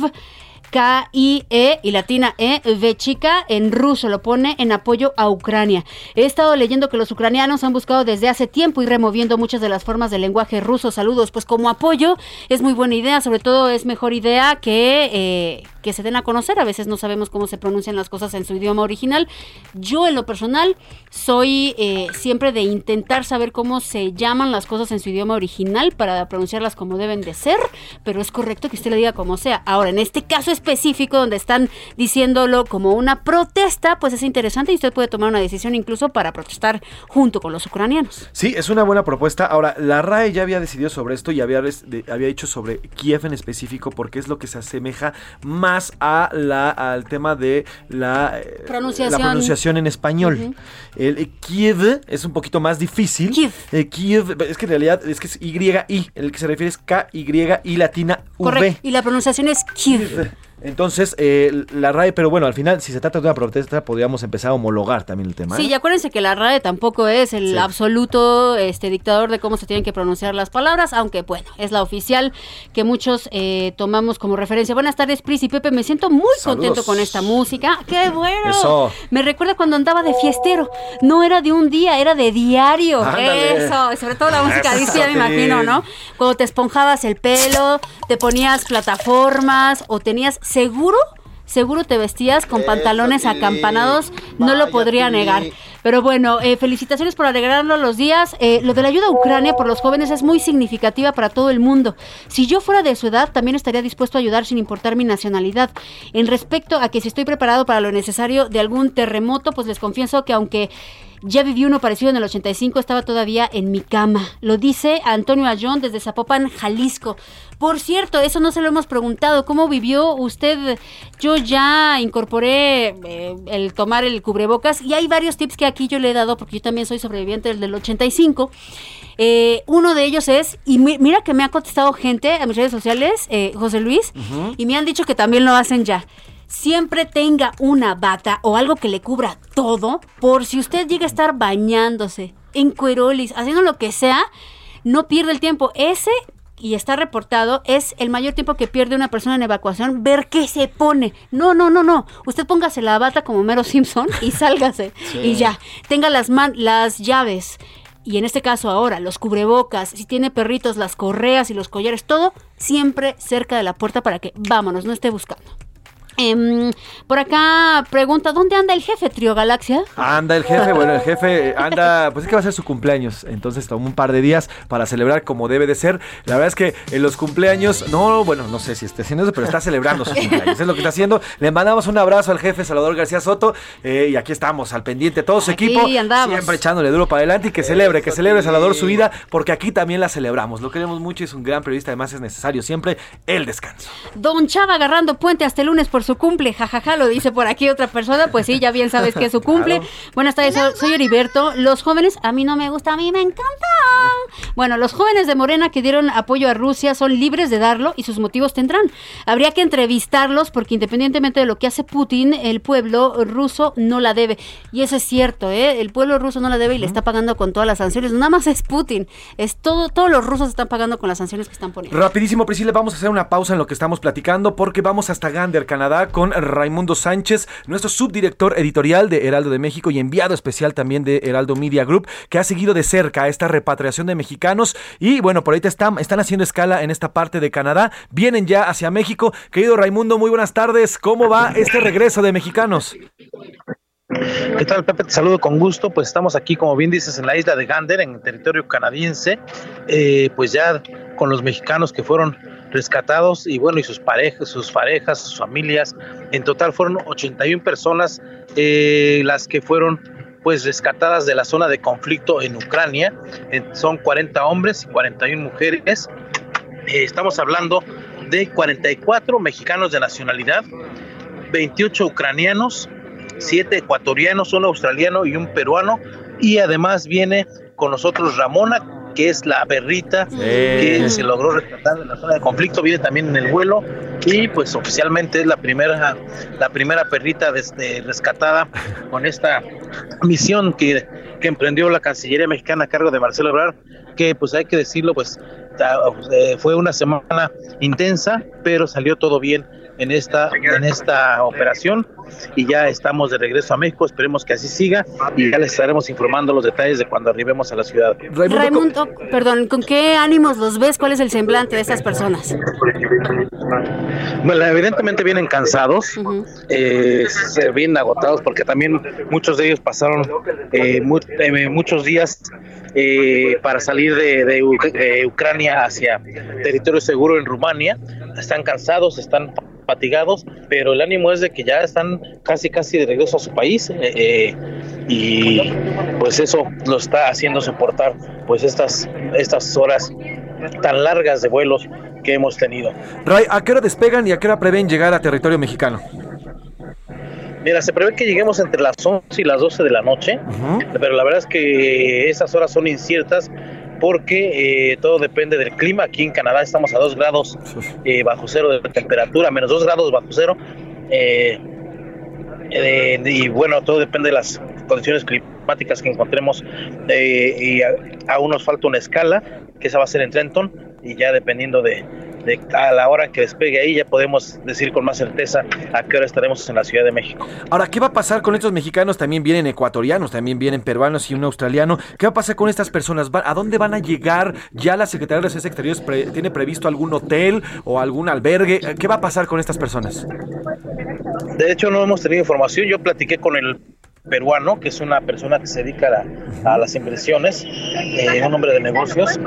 K-I-E y latina E, V chica, en ruso lo pone en apoyo a Ucrania. He estado leyendo que los ucranianos han buscado desde hace tiempo ir removiendo muchas de las formas del lenguaje ruso. Saludos, pues como apoyo es muy buena idea, sobre todo es mejor idea que, eh, que se den a conocer. A veces no sabemos cómo se pronuncian las cosas en su idioma original. Yo en lo personal soy eh, siempre de intentar saber cómo se llaman las cosas en su idioma original para pronunciarlas como deben de ser, pero es correcto que usted le diga como sea. Ahora, en este caso específico donde están diciéndolo como una protesta, pues es interesante y usted puede tomar una decisión incluso para protestar junto con los ucranianos. Sí, es una buena propuesta. Ahora, la RAE ya había decidido sobre esto y había, había dicho sobre Kiev en específico porque es lo que se asemeja más a la, al tema de la, eh, Pronunciación. la pronunciación en español. El eh, Kiev es un poquito más difícil. Kiev. Kiev, es que en realidad es que es Y-I, el que se refiere es K-Y-I latina V. Correcto. Y la pronunciación es Kiev. Entonces, eh, la RAE, pero bueno, al final, si se trata de una protesta, podríamos empezar a homologar también el tema. Sí, ¿eh? y acuérdense que la RAE tampoco es el Sí. absoluto este, dictador de cómo se tienen que pronunciar las palabras, aunque bueno, es la oficial que muchos eh, tomamos como referencia. Buenas tardes, Pris y Pepe, me siento muy Saludos. contento con esta música. ¡Qué bueno! Eso. Me recuerda cuando andaba de fiestero. No era de un día, era de diario. Ándale. Eso, sobre todo la música Eso, disco, ya me imagino, ¿no? Cuando te esponjabas el pelo, te ponías plataformas o tenías seguro. Seguro te vestías con pantalones acampanados, no lo podría negar. Pero bueno, eh, felicitaciones por alegrarlo los días. Eh, lo de la ayuda a Ucrania por los jóvenes es muy significativa para todo el mundo. Si yo fuera de su edad, también estaría dispuesto a ayudar sin importar mi nacionalidad. En respecto a que si estoy preparado para lo necesario de algún terremoto, pues les confieso que aunque ya viví uno parecido en el 85, estaba todavía en mi cama. Lo dice Antonio Ayón desde Zapopan, Jalisco. Por cierto, eso no se lo hemos preguntado. ¿Cómo vivió usted? Yo ya incorporé eh, el tomar el cubrebocas y hay varios tips que aquí yo le he dado porque yo también soy sobreviviente del, del 85. Eh, uno de ellos es, y mi- mira que me ha contestado gente a mis redes sociales, eh, José Luis, y me han dicho que también lo hacen ya. Siempre tenga una bata o algo que le cubra todo, por si usted llega a estar bañándose, en cuerolis, haciendo lo que sea, no pierde el tiempo. Ese, y está reportado, es el mayor tiempo que pierde una persona en evacuación, ver qué se pone. No, no, no, no. Usted póngase la bata como Mero Simpson y sálgase. Sí. Y ya. Tenga las, man- las llaves. Y en este caso ahora, los cubrebocas, si tiene perritos, las correas y los collares, todo siempre cerca de la puerta para que vámonos, no esté buscando. Em, por acá pregunta, ¿dónde anda el jefe, Trio Galaxia? Anda el jefe, bueno, el jefe anda, pues es que va a ser su cumpleaños, entonces tomó un par de días para celebrar como debe de ser. La verdad es que en los cumpleaños, no, bueno, no sé si esté haciendo eso, pero está celebrando sus cumpleaños, es lo que está haciendo. Le mandamos un abrazo al jefe Salvador García Soto eh, y aquí estamos, al pendiente, todo su Aquí equipo, andamos. siempre echándole duro para adelante y que celebre, que celebre Salvador su vida, porque aquí también la celebramos. Lo queremos mucho y es un gran periodista, además es necesario siempre el descanso. Don Chava agarrando puente hasta el lunes por su cumple, jajaja, lo dice por aquí otra persona, pues sí, ya bien sabes que es su cumple. Claro. Buenas tardes, soy, soy Heriberto. Los jóvenes, a mí no me gusta, a mí me encanta. Bueno, los jóvenes de Morena que dieron apoyo a Rusia son libres de darlo y sus motivos tendrán. Habría que entrevistarlos porque independientemente de lo que hace Putin, el pueblo ruso no la debe. Y eso es cierto, ¿eh? El pueblo ruso no la debe y le está pagando con todas las sanciones. Nada más es Putin, es todo, todos los rusos están pagando con las sanciones que están poniendo. Rapidísimo, Priscila, vamos a hacer una pausa en lo que estamos platicando porque vamos hasta Gander, Canadá, con Raimundo Sánchez, nuestro subdirector editorial de Heraldo de México y enviado especial también de Heraldo Media Group, que ha seguido de cerca esta repatriación de mexicanos y bueno, por ahí te están, están haciendo escala en esta parte de Canadá, vienen ya hacia México. Querido Raimundo, muy buenas tardes, ¿cómo va este regreso de mexicanos? ¿Qué tal, Pepe? Te saludo con gusto. Pues estamos aquí, como bien dices, en la isla de Gander, en territorio canadiense. Eh, pues ya con los mexicanos que fueron rescatados y bueno, y sus parejas, sus parejas, sus familias. En total fueron 81 personas eh, las que fueron pues rescatadas de la zona de conflicto en Ucrania. Son 40 hombres y 41 mujeres. Eh, estamos hablando de 44 mexicanos de nacionalidad, 28 ucranianos, 7 ecuatorianos, un australiano y un peruano. Y además viene con nosotros Ramona, que es la perrita que se logró rescatar de la zona de conflicto, viene también en el vuelo y pues oficialmente es la primera, la primera perrita desde rescatada con esta misión que, que emprendió la Cancillería Mexicana a cargo de Marcelo Ebrard, que pues hay que decirlo, pues eh, fue una semana intensa, pero salió todo bien en esta, en esta operación y ya estamos de regreso a México, esperemos que así siga y ya les estaremos informando los detalles de cuando arribemos a la ciudad. Raimundo, perdón, ¿con qué ánimos los ves? ¿Cuál es el semblante de estas personas? Bueno, evidentemente vienen cansados, eh, se- vienen agotados porque también muchos de ellos pasaron eh, mu- eh, muchos días eh, para salir de, de U- de Ucrania hacia territorio seguro en Rumania. Están cansados, están fatigados, pero el ánimo es de que ya están casi casi de regreso a su país eh, eh, y pues eso lo está haciendo soportar pues estas estas horas tan largas de vuelos que hemos tenido. Ray, ¿a qué hora despegan y a qué hora prevén llegar a territorio mexicano? Mira, se prevé que lleguemos entre las 11 y las 12 de la noche, pero la verdad es que esas horas son inciertas porque eh, todo depende del clima. Aquí en Canadá estamos a 2 grados eh, bajo cero de temperatura, menos 2 grados bajo cero. eh, y bueno, todo depende de las condiciones climáticas que encontremos. y a- aún nos falta una escala, que esa va a ser en Trenton, y ya dependiendo de, de a la hora que despegue ahí, ya podemos decir con más certeza a qué hora estaremos en la Ciudad de México. Ahora, ¿qué va a pasar con estos mexicanos? También vienen ecuatorianos, también vienen peruanos y un australiano. ¿Qué va a pasar con estas personas? ¿Va- ¿A dónde van a llegar? ¿Ya la Secretaría de Relaciones Exteriores pre- tiene previsto algún hotel o algún albergue? Eh, ¿Qué va a pasar con estas personas? De hecho, no hemos tenido información. Yo platiqué con el peruano, que es una persona que se dedica a, a las inversiones, eh, un hombre de negocios.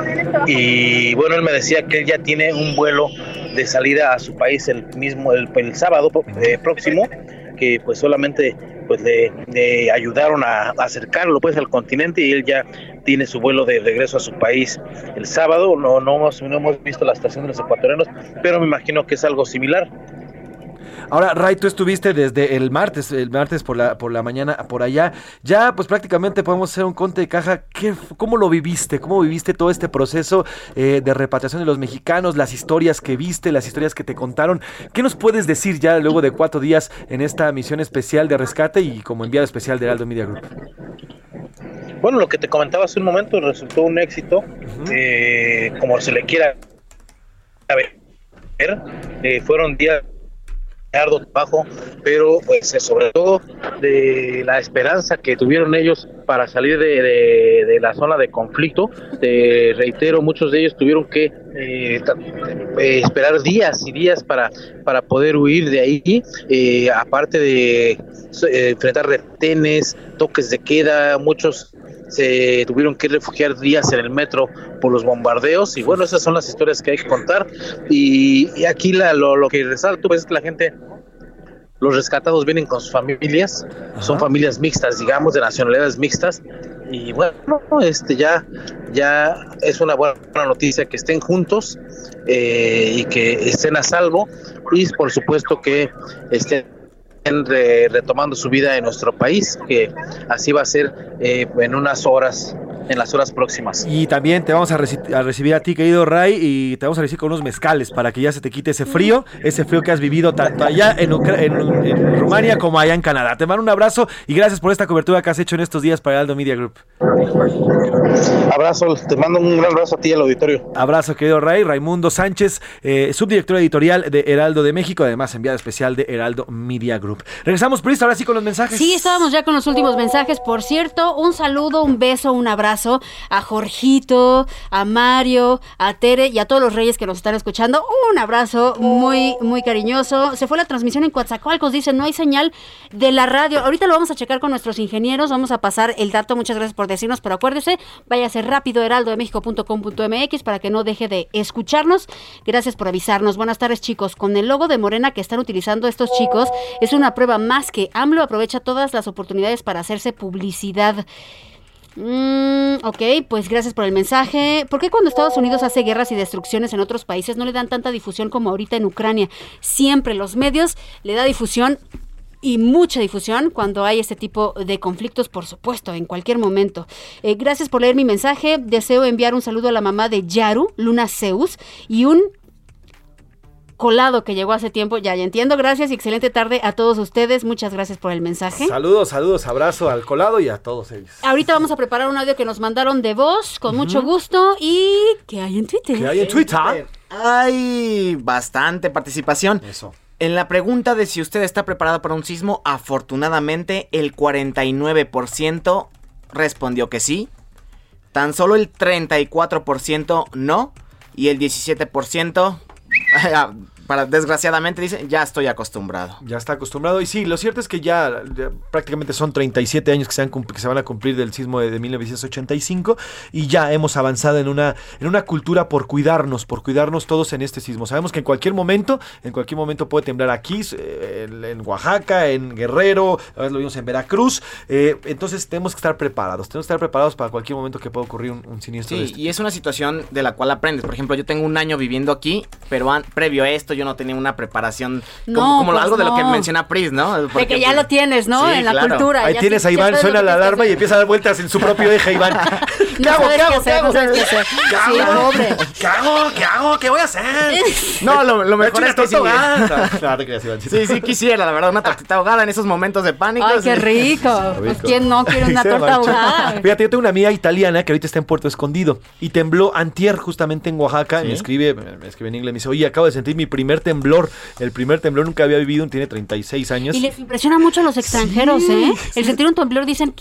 Y bueno, él me decía que él ya tiene un vuelo de salida a su país el mismo, el, el sábado eh, próximo, que pues solamente pues le, ayudaron a, a acercarlo pues al continente y él ya tiene su vuelo de regreso a su país el sábado. No, no, hemos, no hemos visto la estación de los ecuatorianos, pero me imagino que es algo similar. Ahora, Ray, tú estuviste desde el martes, el martes por la, por la mañana por allá. Ya, pues prácticamente podemos hacer un conte de caja. ¿Qué, ¿Cómo lo viviste? ¿Cómo viviste todo este proceso eh, de repatriación de los mexicanos? Las historias que viste, las historias que te contaron. ¿Qué nos puedes decir ya luego de cuatro días en esta misión especial de rescate y como enviado especial de Heraldo Media Group? Bueno, lo que te comentaba hace un momento resultó un éxito, eh, como se le quiera ver. Eh, fueron días arduo trabajo, pero pues sobre todo de la esperanza que tuvieron ellos para salir de, de- la zona de conflicto. Te reitero, muchos de ellos tuvieron que eh, eh, esperar días y días para, para poder huir de ahí, eh, aparte de eh, enfrentar retenes, toques de queda, muchos se tuvieron que refugiar días en el metro por los bombardeos y bueno, esas son las historias que hay que contar y, y aquí la, lo, lo que resalto es que la gente los rescatados vienen con sus familias, son familias mixtas, digamos, de nacionalidades mixtas. Y bueno, este ya, ya es una buena noticia que estén juntos eh, y que estén a salvo. Y por supuesto que estén retomando su vida en nuestro país, que así va a ser eh, en unas horas, en las horas próximas. Y también te vamos a, reci- a recibir a ti, querido Ray, y te vamos a recibir con unos mezcales para que ya se te quite ese frío, ese frío que has vivido tanto allá en, Ucra- en- en Rumania como allá en Canadá. Te mando un abrazo y gracias por esta cobertura que has hecho en estos días para Aldo Media Group. Abrazo, te mando un gran abrazo a ti y al auditorio. Abrazo, querido Ray. Raimundo Sánchez, eh, subdirector editorial de Heraldo de México, además enviado especial de Heraldo Media Group. Regresamos, Pris, ahora sí con los mensajes. Sí, estábamos ya con los últimos mensajes. Por cierto, un saludo, un beso, un abrazo a Jorgito, a Mario, a Tere y a todos los reyes que nos están escuchando. Un abrazo muy, muy cariñoso. Se fue la transmisión en Coatzacoalcos, dice, no hay señal de la radio. Ahorita lo vamos a checar con nuestros ingenieros, vamos a pasar el dato. Muchas gracias por decirnos, pero acuérdese, váyase rápido heraldodemexico.com.mx para que no deje de escucharnos. Gracias por avisarnos. Buenas tardes, chicos. Con el logo de Morena que están utilizando estos chicos, es una prueba más que AMLO aprovecha todas las oportunidades para hacerse publicidad. Mm, ok, pues gracias por el mensaje. ¿Por qué cuando Estados Unidos hace guerras y destrucciones en otros países no le dan tanta difusión como ahorita en Ucrania? Siempre los medios le da difusión y mucha difusión cuando hay este tipo de conflictos, por supuesto, en cualquier momento. Eh, gracias por leer mi mensaje. Deseo enviar un saludo a la mamá de Yaru, Luna Zeus, y un colado que llegó hace tiempo. Ya, ya entiendo. Gracias y excelente tarde a todos ustedes. Muchas gracias por el mensaje. Saludos, saludos, abrazo al colado y a todos ellos. Ahorita vamos a preparar un audio que nos mandaron de voz, con mucho gusto. ¿Y qué hay en Twitter? ¿Qué hay en Twitter? Hay bastante participación. Eso. En la pregunta de si usted está preparado para un sismo, afortunadamente el 49% respondió que sí. Tan solo el 34% no. Y el 17%, yeah para, desgraciadamente, dice, ya estoy acostumbrado. Ya está acostumbrado. Y sí, lo cierto es que ya, ya prácticamente son 37 años que se, han que se van a cumplir del sismo de, de 1985 y ya hemos avanzado en una, en una cultura por cuidarnos, por cuidarnos todos en este sismo. Sabemos que en cualquier momento, en cualquier momento puede temblar aquí, eh, en, en Oaxaca, en Guerrero, a veces lo vimos en Veracruz. eh, entonces tenemos que estar preparados, tenemos que estar preparados para cualquier momento que pueda ocurrir un, un siniestro. de este. y es una situación de la cual aprendes. Por ejemplo, yo tengo un año viviendo aquí, pero an- previo a esto yo no tenía una preparación como, No, como lo- pues algo de lo que no. menciona Pris, ¿no? De Porque, que ya pues, lo tienes, ¿no? sí, en la claro. cultura. Ahí tienes sí- a Iván, suena la alarma y empieza a dar vueltas en su propio eje, Iván. ¿Qué No hago? ¿Qué hago? ¿Qué hago? no qué hacer. ¿Qué Sí, hago? ¿Qué hago? ¿Qué hago? ¿Qué voy a hacer? No, lo, lo Me mejor echo es que sí. No. Sí, sí quisiera, la verdad, una tortita ahogada en esos momentos de pánico. Ay, qué sí. rico. Pues quién no quiere una torta ahogada. Fíjate, yo tengo una amiga italiana que ahorita está en Puerto Escondido y tembló antier justamente en Oaxaca. Me escribe, me escribe en inglés, me dice, oye, acabo de sentir mi primer temblor. El primer temblor nunca había vivido, tiene 36 años. Y les impresiona mucho a los extranjeros, ¿eh? El sentir un temblor dicen,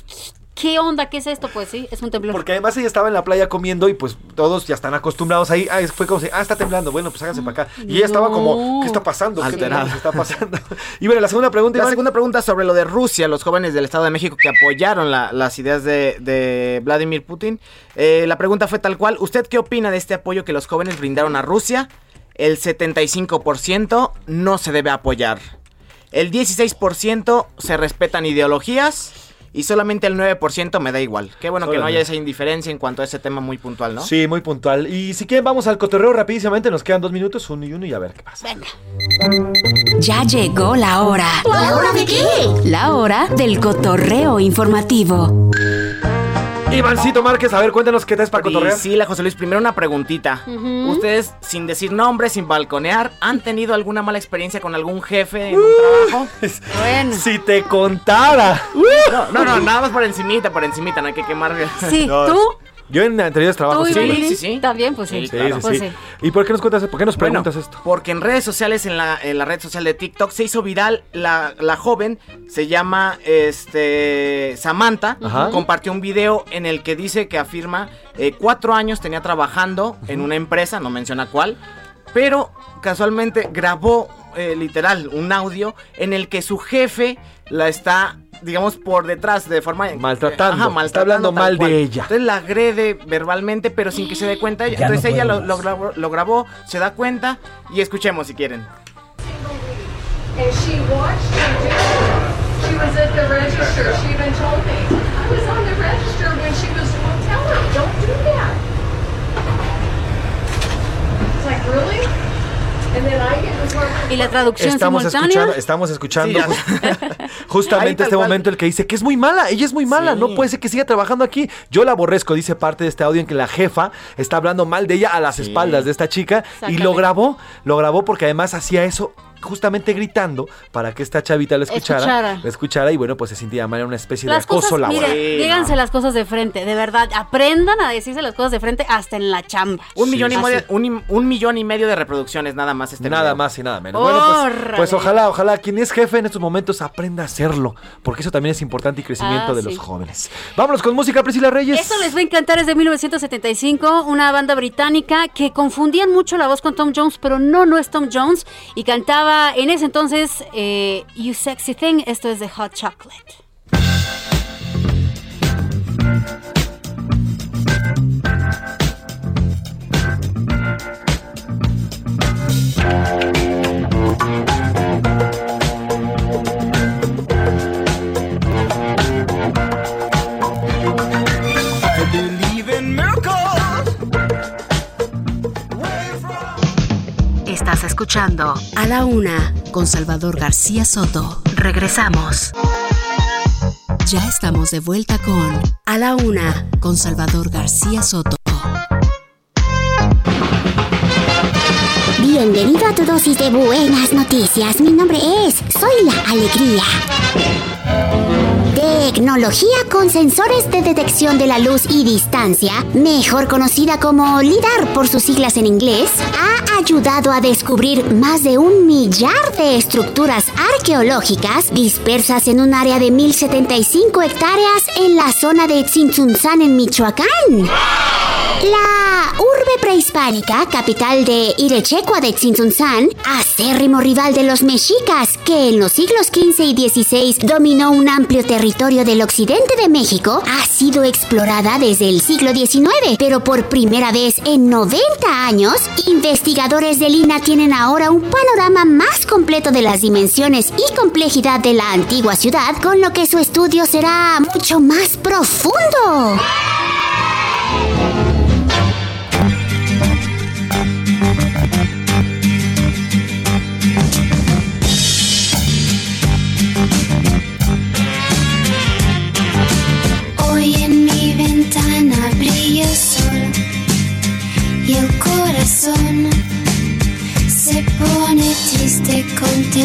¿qué onda? ¿Qué es esto? Pues sí, es un temblor. Porque además ella estaba en la playa comiendo y pues todos ya están acostumbrados ahí. Ah, fue como si, ah, está temblando. Bueno, pues háganse para acá. Y ella estaba como, ¿qué está pasando? ¿Qué Alterada. demonios está pasando? y bueno, la segunda pregunta, La Iván. segunda pregunta sobre lo de Rusia, los jóvenes del Estado de México que apoyaron la- las ideas de, de Vladimir Putin. Eh, la pregunta fue tal cual, ¿usted qué opina de este apoyo que los jóvenes brindaron a Rusia? El 75% no se debe apoyar. El 16% se respetan ideologías. Y solamente el 9% me da igual. Qué bueno que no haya esa indiferencia en cuanto a ese tema muy puntual, ¿no? Sí, muy puntual. Y si quieren, vamos al cotorreo rapidísimamente. Nos quedan dos minutos, uno y uno, y a ver qué pasa. Venga. Ya llegó la hora. ¿La hora de qué? La hora del cotorreo informativo. Ivancito Márquez, a ver, cuéntanos qué te es para cotorrear. Priscila, José Luis, primero una preguntita. Ujú. ¿Ustedes, sin decir nombres, sin balconear, han tenido alguna mala experiencia con algún jefe en Uh. un trabajo? Bueno. Si te contara. No, no, no, nada más por encimita, por encimita, no hay que quemar. Sí, No, ¿tú? Yo en anteriores trabajos ¿Tú, sí. Iván? sí, sí. También, pues sí. Sí, Sí, claro. sí, Pues sí. sí. ¿Y por qué nos cuentas, por qué nos Bueno, preguntas esto? Porque en redes sociales, en la, en la red social de TikTok, se hizo viral la, la joven, se llama este Samantha, Ajá. compartió un video en el que dice que afirma eh, cuatro años tenía trabajando en una empresa, no menciona cuál, pero casualmente grabó eh, literal un audio en el que su jefe la está, digamos, por detrás de forma... Maltratando. Ajá, Está hablando mal cual. de ella. Entonces la agrede verbalmente, pero sin que se dé cuenta. Ya Entonces no ella lo, lo grabó, lo grabó, se da cuenta y escuchemos si quieren. And she watched her do it. She was at the register. She even told me, I was on the register when she was, well, tell her, don't do that. It's like, really? ¿Y la traducción Estamos simultánea? escuchando, estamos escuchando Sí, justamente este cual. momento el que dice que es muy mala, ella es muy mala, Sí. no puede ser que siga trabajando aquí. Yo la aborrezco, dice parte de este audio en que la jefa está hablando mal de ella a las Sí. espaldas de esta chica y lo grabó, lo grabó porque además hacía eso justamente gritando para que esta chavita lo escuchara, Escuchara. lo escuchara y bueno, pues se sentía mal, era una especie de acoso cosas, laboral. mire, díganse las cosas de frente, de verdad, aprendan a decirse las cosas de frente hasta en la chamba. Un, millón y medio, un, im- un millón y medio de reproducciones, nada más este Nada video. más y nada menos. Bueno, pues, pues ojalá, ojalá quien es jefe en estos momentos aprenda a hacerlo, porque eso también es importante y crecimiento Ah, de sí. los jóvenes. Vámonos con música, Priscila Reyes. Eso les va a encantar, es de 1975, una banda británica que confundían mucho la voz con Tom Jones, pero no, no es Tom Jones, y cantaba en ese entonces eh, You Sexy Thing, esto es de Hot Chocolate. Escuchando A la Una con Salvador García Soto. Regresamos. Ya estamos de vuelta con A la Una con Salvador García Soto. Bienvenido a tu dosis de buenas noticias. Mi nombre es Soy la Alegría. Tecnología con sensores de detección de la luz y distancia, mejor conocida como LIDAR por sus siglas en inglés, ha ayudado a descubrir más de un millar de estructuras arqueológicas dispersas en un área de 1075 hectáreas en la zona de Tzintzuntzán en Michoacán. La urbe prehispánica, capital de Irechecua de Tzintzuntzán, acérrimo rival de los mexicas, que en los siglos XV y XVI dominó un amplio territorio del occidente de México, ha sido explorada desde el siglo XIX, pero por primera vez en 90 años, investigadores de Lina tienen ahora un panorama más completo de las dimensiones y complejidad de la antigua ciudad, con lo que su estudio será mucho más profundo.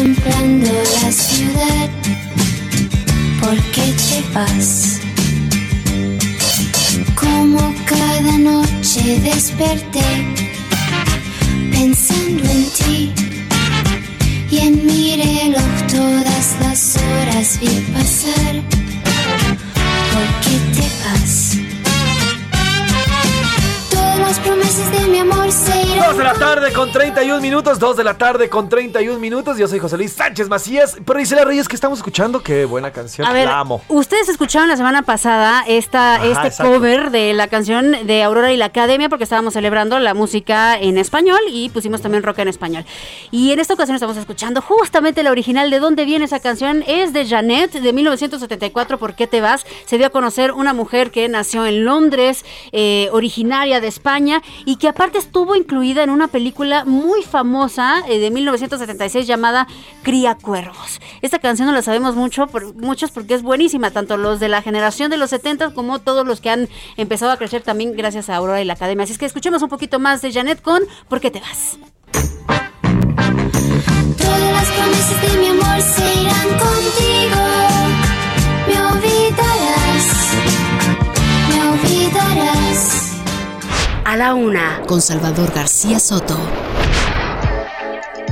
Contemplando la ciudad. ¿Por qué te vas? Como cada noche desperté pensando en ti y en mi reloj todas las horas vi pasar. ¿Por qué te vas? Las promesas de mi amor se irán. 2 de la tarde con 31 minutos, 2 de la tarde con 31 minutos. Yo soy José Luis Sánchez Macías. Pero Isela Reyes, que estamos escuchando? Qué buena canción. A ver, la amo. ustedes escucharon la semana pasada esta, Ajá, este exacto. cover de la canción de Aurora y la Academia porque estábamos celebrando la música en español y pusimos también rock en español. Y en esta ocasión estamos escuchando justamente la original. ¿De dónde viene esa canción? Es de Janet de 1974, ¿Por qué te vas? Se dio a conocer una mujer que nació en Londres, eh, originaria de España y que aparte estuvo incluida en una película muy famosa eh, de 1976 llamada Cría Cuervos. Esta canción no la sabemos mucho, por, muchos porque es buenísima, tanto los de la generación de los 70 como todos los que han empezado a crecer también gracias a Aurora y la Academia. Así es que escuchemos un poquito más de Janet con ¿Por qué te vas? Todas las promesas de mi amor se irán contigo. A la una, con Salvador García Soto.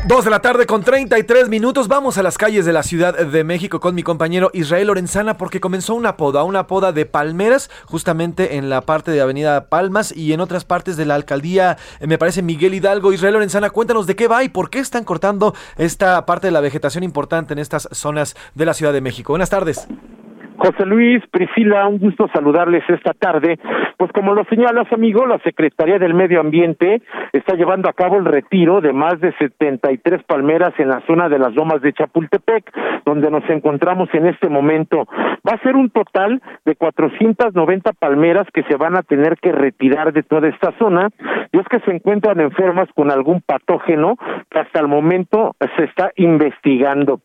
2 de la tarde con 33 minutos. Vamos a las calles de la Ciudad de México con mi compañero Israel Lorenzana porque comenzó una poda, una poda de palmeras justamente en la parte de Avenida Palmas y en otras partes de la alcaldía, me parece Miguel Hidalgo. Israel Lorenzana, cuéntanos de qué va y por qué están cortando esta parte de la vegetación importante en estas zonas de la Ciudad de México. Buenas tardes. José Luis, Priscila, un gusto saludarles esta tarde. Pues como lo señalas, amigo, la Secretaría del Medio Ambiente está llevando a cabo el retiro de más de 73 palmeras en la zona de las lomas de Chapultepec, donde nos encontramos en este momento. Va a ser un total de 490 palmeras que se van a tener que retirar de toda esta zona, y es que se encuentran enfermas con algún patógeno que hasta el momento se está investigando.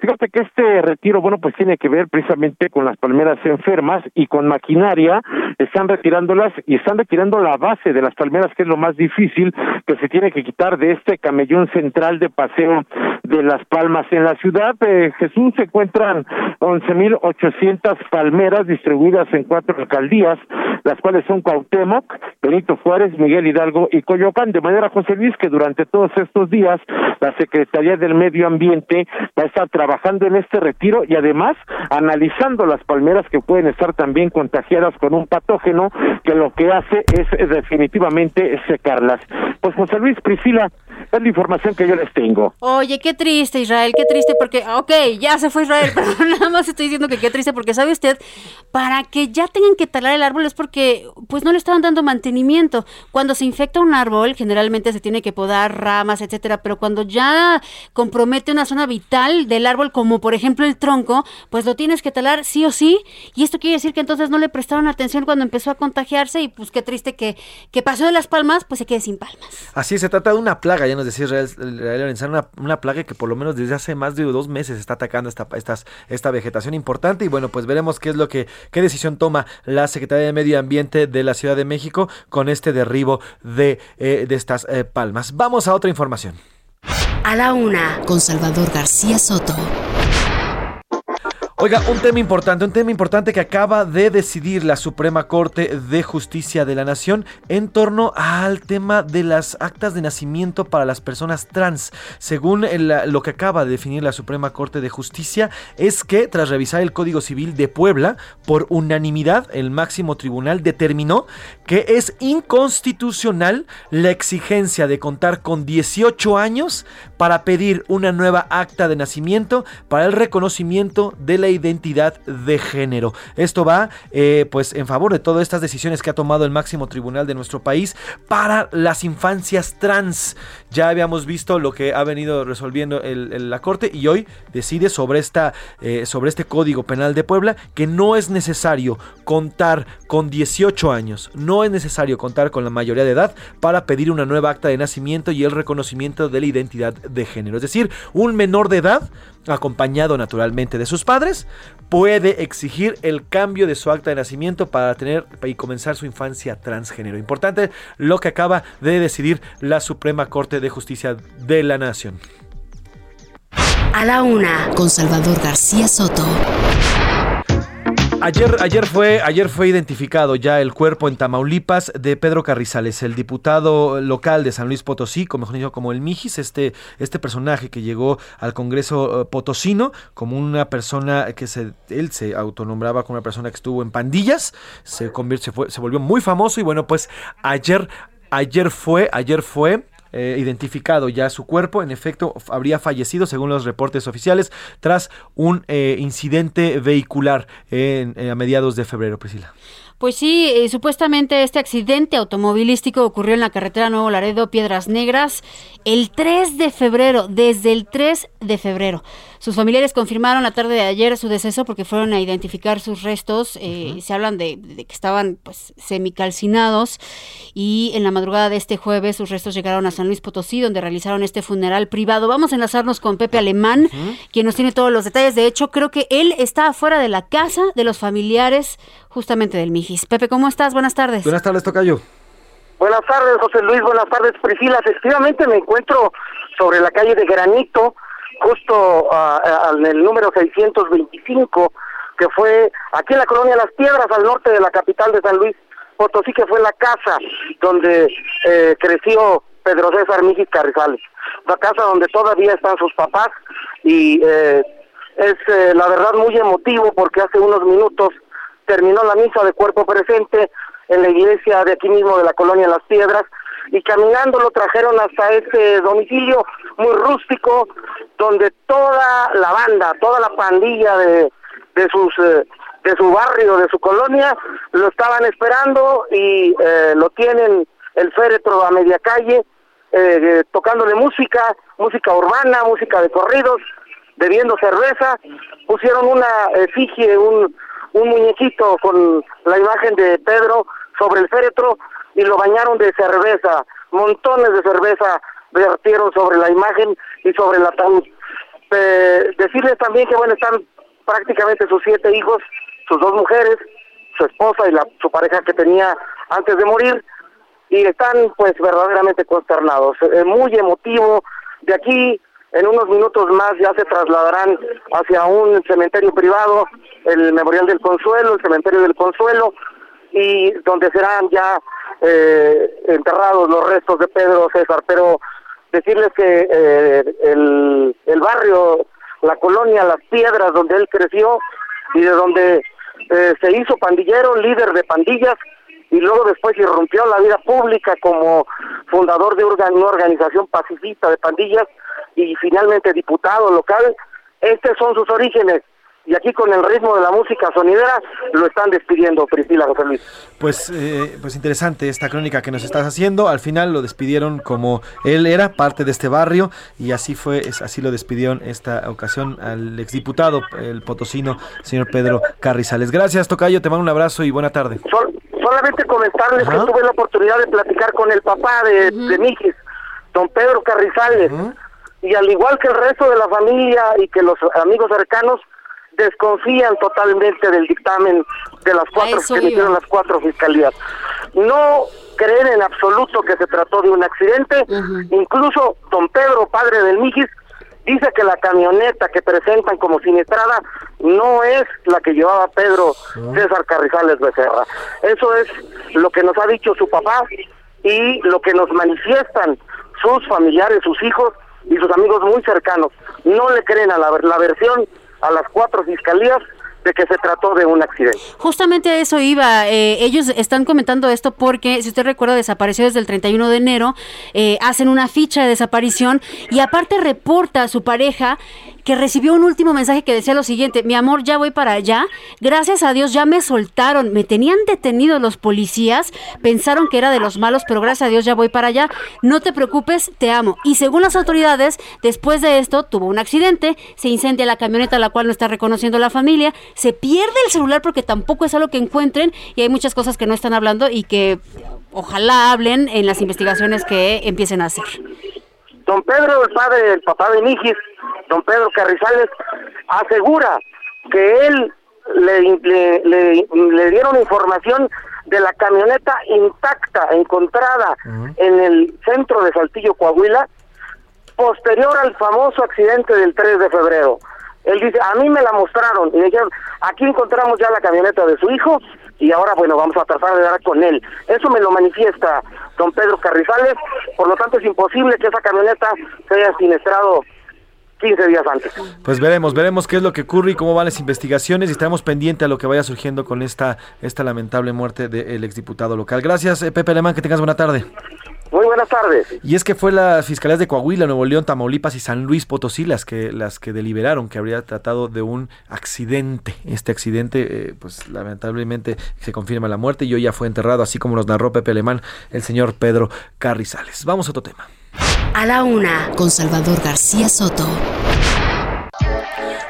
Fíjate que este retiro, bueno, pues tiene que ver precisamente con las palmeras enfermas y con maquinaria, están retirándolas y están retirando la base de las palmeras, que es lo más difícil, que se tiene que quitar de este camellón central de paseo de las palmas. En la ciudad de Jesús se encuentran 11.800 palmeras distribuidas en cuatro alcaldías, las cuales son Cuauhtémoc, Benito Juárez, Miguel Hidalgo y Coyoacán. De manera, José Luis, que durante todos estos días la Secretaría del Medio Ambiente va a estar trabajando en este retiro y además analizando las palmeras que pueden estar también contagiadas con un patógeno que lo que hace es definitivamente secarlas. Pues José Luis Priscila, es la información que yo les tengo. Oye, qué triste, Israel, qué triste, porque, ok, ya se fue Israel, pero nada más estoy diciendo que qué triste, porque sabe usted, para que ya tengan que talar el árbol es porque, pues no le estaban dando mantenimiento. Cuando se infecta un árbol, generalmente se tiene que podar ramas, etcétera, pero cuando ya compromete una zona vital del árbol, como por ejemplo el tronco, pues lo tienes que talar sí o sí, y esto quiere decir que entonces no le prestaron atención cuando empezó a contagiarse, y pues qué triste que, que pasó de las palmas, pues se quede sin palmas. Así se trata de una plaga, ya nos decía Israel, Israel Lorenzana, una, una plaga que por lo menos desde hace más de dos meses está atacando esta, estas, esta vegetación importante y bueno, pues veremos qué es lo que, qué decisión toma la Secretaría de Medio Ambiente de la Ciudad de México con este derribo de, eh, de estas eh, palmas. Vamos a otra información. A la una, con Salvador García Soto. Oiga, un tema importante, un tema importante que acaba de decidir la Suprema Corte de Justicia de la Nación en torno al tema de las actas de nacimiento para las personas trans. Según el- lo que acaba de definir la Suprema Corte de Justicia, es que tras revisar el Código Civil de Puebla, por unanimidad, el máximo tribunal determinó que es inconstitucional la exigencia de contar con 18 años para pedir una nueva acta de nacimiento para el reconocimiento de la identidad de género. Esto va eh, pues en favor de todas estas decisiones que ha tomado el máximo tribunal de nuestro país para las infancias trans. Ya habíamos visto lo que ha venido resolviendo la corte y hoy decide sobre esta eh, sobre este código penal de Puebla que no es necesario contar con 18 años, no es necesario contar con la mayoría de edad para pedir una nueva acta de nacimiento y el reconocimiento de la identidad de género. Es decir, un menor de edad acompañado naturalmente de sus padres, puede exigir el cambio de su acta de nacimiento para tener y comenzar su infancia transgénero. Importante lo que acaba de decidir la Suprema Corte de Justicia de la Nación. A la una, con Salvador García Soto. Ayer, ayer, fue, ayer fue identificado ya el cuerpo en Tamaulipas de Pedro Carrizales, el diputado local de San Luis Potosí, como mejor dicho, como el Mijis, este, este personaje que llegó al Congreso eh, potosino como una persona que se, él se autonombraba como una persona que estuvo en pandillas, se convirtió, se, fue- se volvió muy famoso y bueno, pues ayer, ayer fue, ayer fue eh, identificado ya su cuerpo. En efecto, habría fallecido, según los reportes oficiales, tras un eh, incidente vehicular en- eh, a mediados de febrero, Priscila. Pues sí, supuestamente este accidente automovilístico ocurrió en la carretera Nuevo Laredo, Piedras Negras, el 3 de febrero, desde el 3 de febrero. Sus familiares confirmaron la tarde de ayer su deceso porque fueron a identificar sus restos. eh, Se hablan de, de que estaban pues semicalcinados y en la madrugada de este jueves sus restos llegaron a San Luis Potosí donde realizaron este funeral privado. Vamos a enlazarnos con Pepe Alemán, quien nos tiene todos los detalles. De hecho, creo que él está afuera de la casa de los familiares justamente del Mijis. Pepe, ¿cómo estás? Buenas tardes. Buenas tardes, Tocayo. Buenas tardes, José Luis. Buenas tardes, Priscila. Efectivamente, me encuentro sobre la calle de Granito, justo ah, ah, en el número 625, que fue aquí en la colonia Las Piedras, al norte de la capital de San Luis Potosí, que fue la casa donde eh, creció Pedro César Mijis Carrizales. La casa donde todavía están sus papás y eh, es eh, la verdad muy emotivo porque hace unos minutos terminó la misa de cuerpo presente en la iglesia de aquí mismo de la colonia Las Piedras y caminando lo trajeron hasta ese domicilio muy rústico donde toda la banda, toda la pandilla de, de sus eh, de su barrio, de su colonia, lo estaban esperando y eh, lo tienen el féretro a media calle, eh, eh, tocándole música, música urbana, música de corridos, bebiendo cerveza, pusieron una efigie, un, un muñequito con la imagen de Pedro sobre el féretro y lo bañaron de cerveza, montones de cerveza vertieron sobre la imagen y sobre el ataúd. Eh, decirles también que bueno, están prácticamente sus siete hijos, sus dos mujeres, su esposa y la, su pareja que tenía antes de morir, y están pues verdaderamente consternados. Eh, muy emotivo. De aquí, en unos minutos más, ya se trasladarán hacia un cementerio privado, el Memorial del Consuelo, el Cementerio del Consuelo, y donde serán ya eh, enterrados los restos de Pedro César. Pero decirles que eh, el, barrio, la colonia Las Piedras, donde él creció y de donde eh, se hizo pandillero, líder de pandillas, y luego después irrumpió la vida pública como fundador de una organización pacifista de pandillas y finalmente diputado local. Estos son sus orígenes. Y aquí con el ritmo de la música sonidera lo están despidiendo, Priscila José Luis. Pues, eh, pues interesante esta crónica que nos estás haciendo. Al final lo despidieron como él era parte de este barrio y así fue, es- así lo despidieron esta ocasión al exdiputado, el potosino, señor Pedro Carrizales. Gracias, Tocayo, te mando un abrazo y buena tarde. Sol- solamente comentarles Ajá. que tuve la oportunidad de platicar con el papá de, de Mijis, don Pedro Carrizales, y al igual que el resto de la familia y que los amigos cercanos, desconfían totalmente del dictamen de las cuatro que emitieron las cuatro fiscalías. No creen en absoluto que se trató de un accidente, incluso don Pedro, padre del Mijis, dice que la camioneta que presentan como siniestrada no es la que llevaba Pedro César Carrizales Becerra. Eso es lo que nos ha dicho su papá y lo que nos manifiestan sus familiares, sus hijos y sus amigos muy cercanos. No le creen a la, la versión a las cuatro fiscalías de que se trató de un accidente. Justamente a eso iba. eh, ellos están comentando esto porque, si usted recuerda, desapareció desde el 31 de enero. eh, hacen una ficha de desaparición y aparte reporta a su pareja que recibió un último mensaje que decía lo siguiente, mi amor, ya voy para allá, gracias a Dios ya me soltaron, me tenían detenido los policías, pensaron que era de los malos, pero gracias a Dios ya voy para allá, no te preocupes, te amo. Y según las autoridades, después de esto tuvo un accidente, se incendia la camioneta, la cual no está reconociendo la familia, se pierde el celular porque tampoco es algo que encuentren y hay muchas cosas que no están hablando y que ojalá hablen en las investigaciones que empiecen a hacer. Don Pedro, el padre, el papá de Mijis, don Pedro Carrizales, asegura que él le, le, le- le dieron información de la camioneta intacta encontrada en el centro de Saltillo, Coahuila, posterior al famoso accidente del 3 de febrero. Él dice, a mí me la mostraron y dijeron, aquí encontramos ya la camioneta de su hijo y ahora, bueno, vamos a tratar de dar con él. Eso me lo manifiesta don Pedro Carrizales, por lo tanto es imposible que esa camioneta se haya siniestrado 15 días antes. Pues veremos, veremos qué es lo que ocurre y cómo van las investigaciones y estaremos pendientes a lo que vaya surgiendo con esta, esta lamentable muerte del exdiputado local. Gracias, eh, Pepe Alemán, que tengas buena tarde. Muy buenas tardes. Y es que fue las fiscalías de Coahuila, Nuevo León, Tamaulipas y San Luis Potosí las que las que deliberaron que habría tratado de un accidente. Este accidente, eh, pues lamentablemente se confirma la muerte y hoy ya fue enterrado, así como nos narró Pepe Alemán, el señor Pedro Carrizales. Vamos a otro tema. A la una, con Salvador García Soto.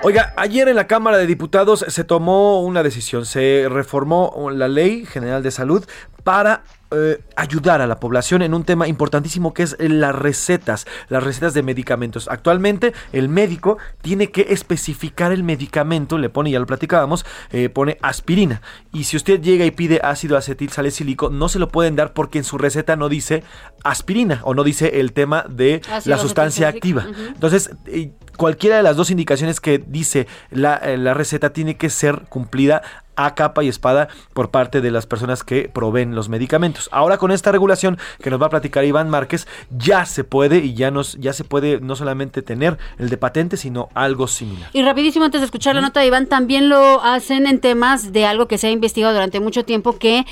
Oiga, ayer en la Cámara de Diputados se tomó una decisión, se reformó la Ley General de Salud para eh, ayudar a la población en un tema importantísimo que es las recetas, las recetas de medicamentos. Actualmente el médico tiene que especificar el medicamento, le pone, ya lo platicábamos, eh, pone aspirina. Y si usted llega y pide ácido acetil salicílico, no se lo pueden dar porque en su receta no dice aspirina o no dice el tema de Ácido la sustancia activa. Entonces, eh, cualquiera de las dos indicaciones que dice la, eh, la receta tiene que ser cumplida a capa y espada por parte de las personas que proveen los medicamentos. Ahora con esta regulación que nos va a platicar Iván Márquez, ya se puede y ya nos ya se puede no solamente tener el de patente, sino algo similar. Y rapidísimo, antes de escuchar la nota de Iván, también lo hacen en temas de algo que se ha investigado durante mucho tiempo que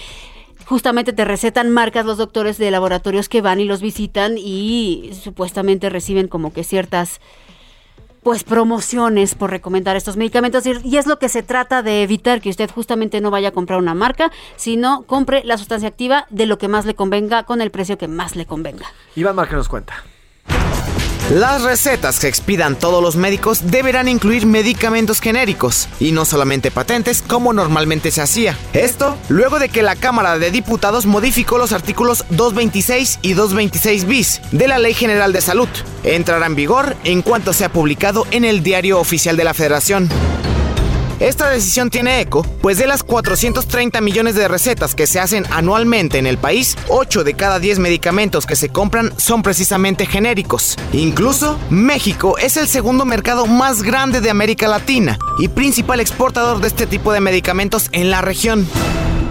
justamente te recetan marcas los doctores de laboratorios que van y los visitan y supuestamente reciben como que ciertas pues promociones por recomendar estos medicamentos y, es lo que se trata de evitar que usted justamente no vaya a comprar una marca, sino compre la sustancia activa de lo que más le convenga con el precio que más le convenga. Iván Márquez nos cuenta. Las recetas que expidan todos los médicos deberán incluir medicamentos genéricos y no solamente patentes como normalmente se hacía. Esto luego de que la Cámara de Diputados modificó los artículos 226 y 226 bis de la Ley General de Salud. Entrará en vigor en cuanto sea publicado en el Diario Oficial de la Federación. Esta decisión tiene eco, pues de las 430 millones de recetas que se hacen anualmente en el país, 8 de cada 10 medicamentos que se compran son precisamente genéricos. Incluso, México es el segundo mercado más grande de América Latina y principal exportador de este tipo de medicamentos en la región.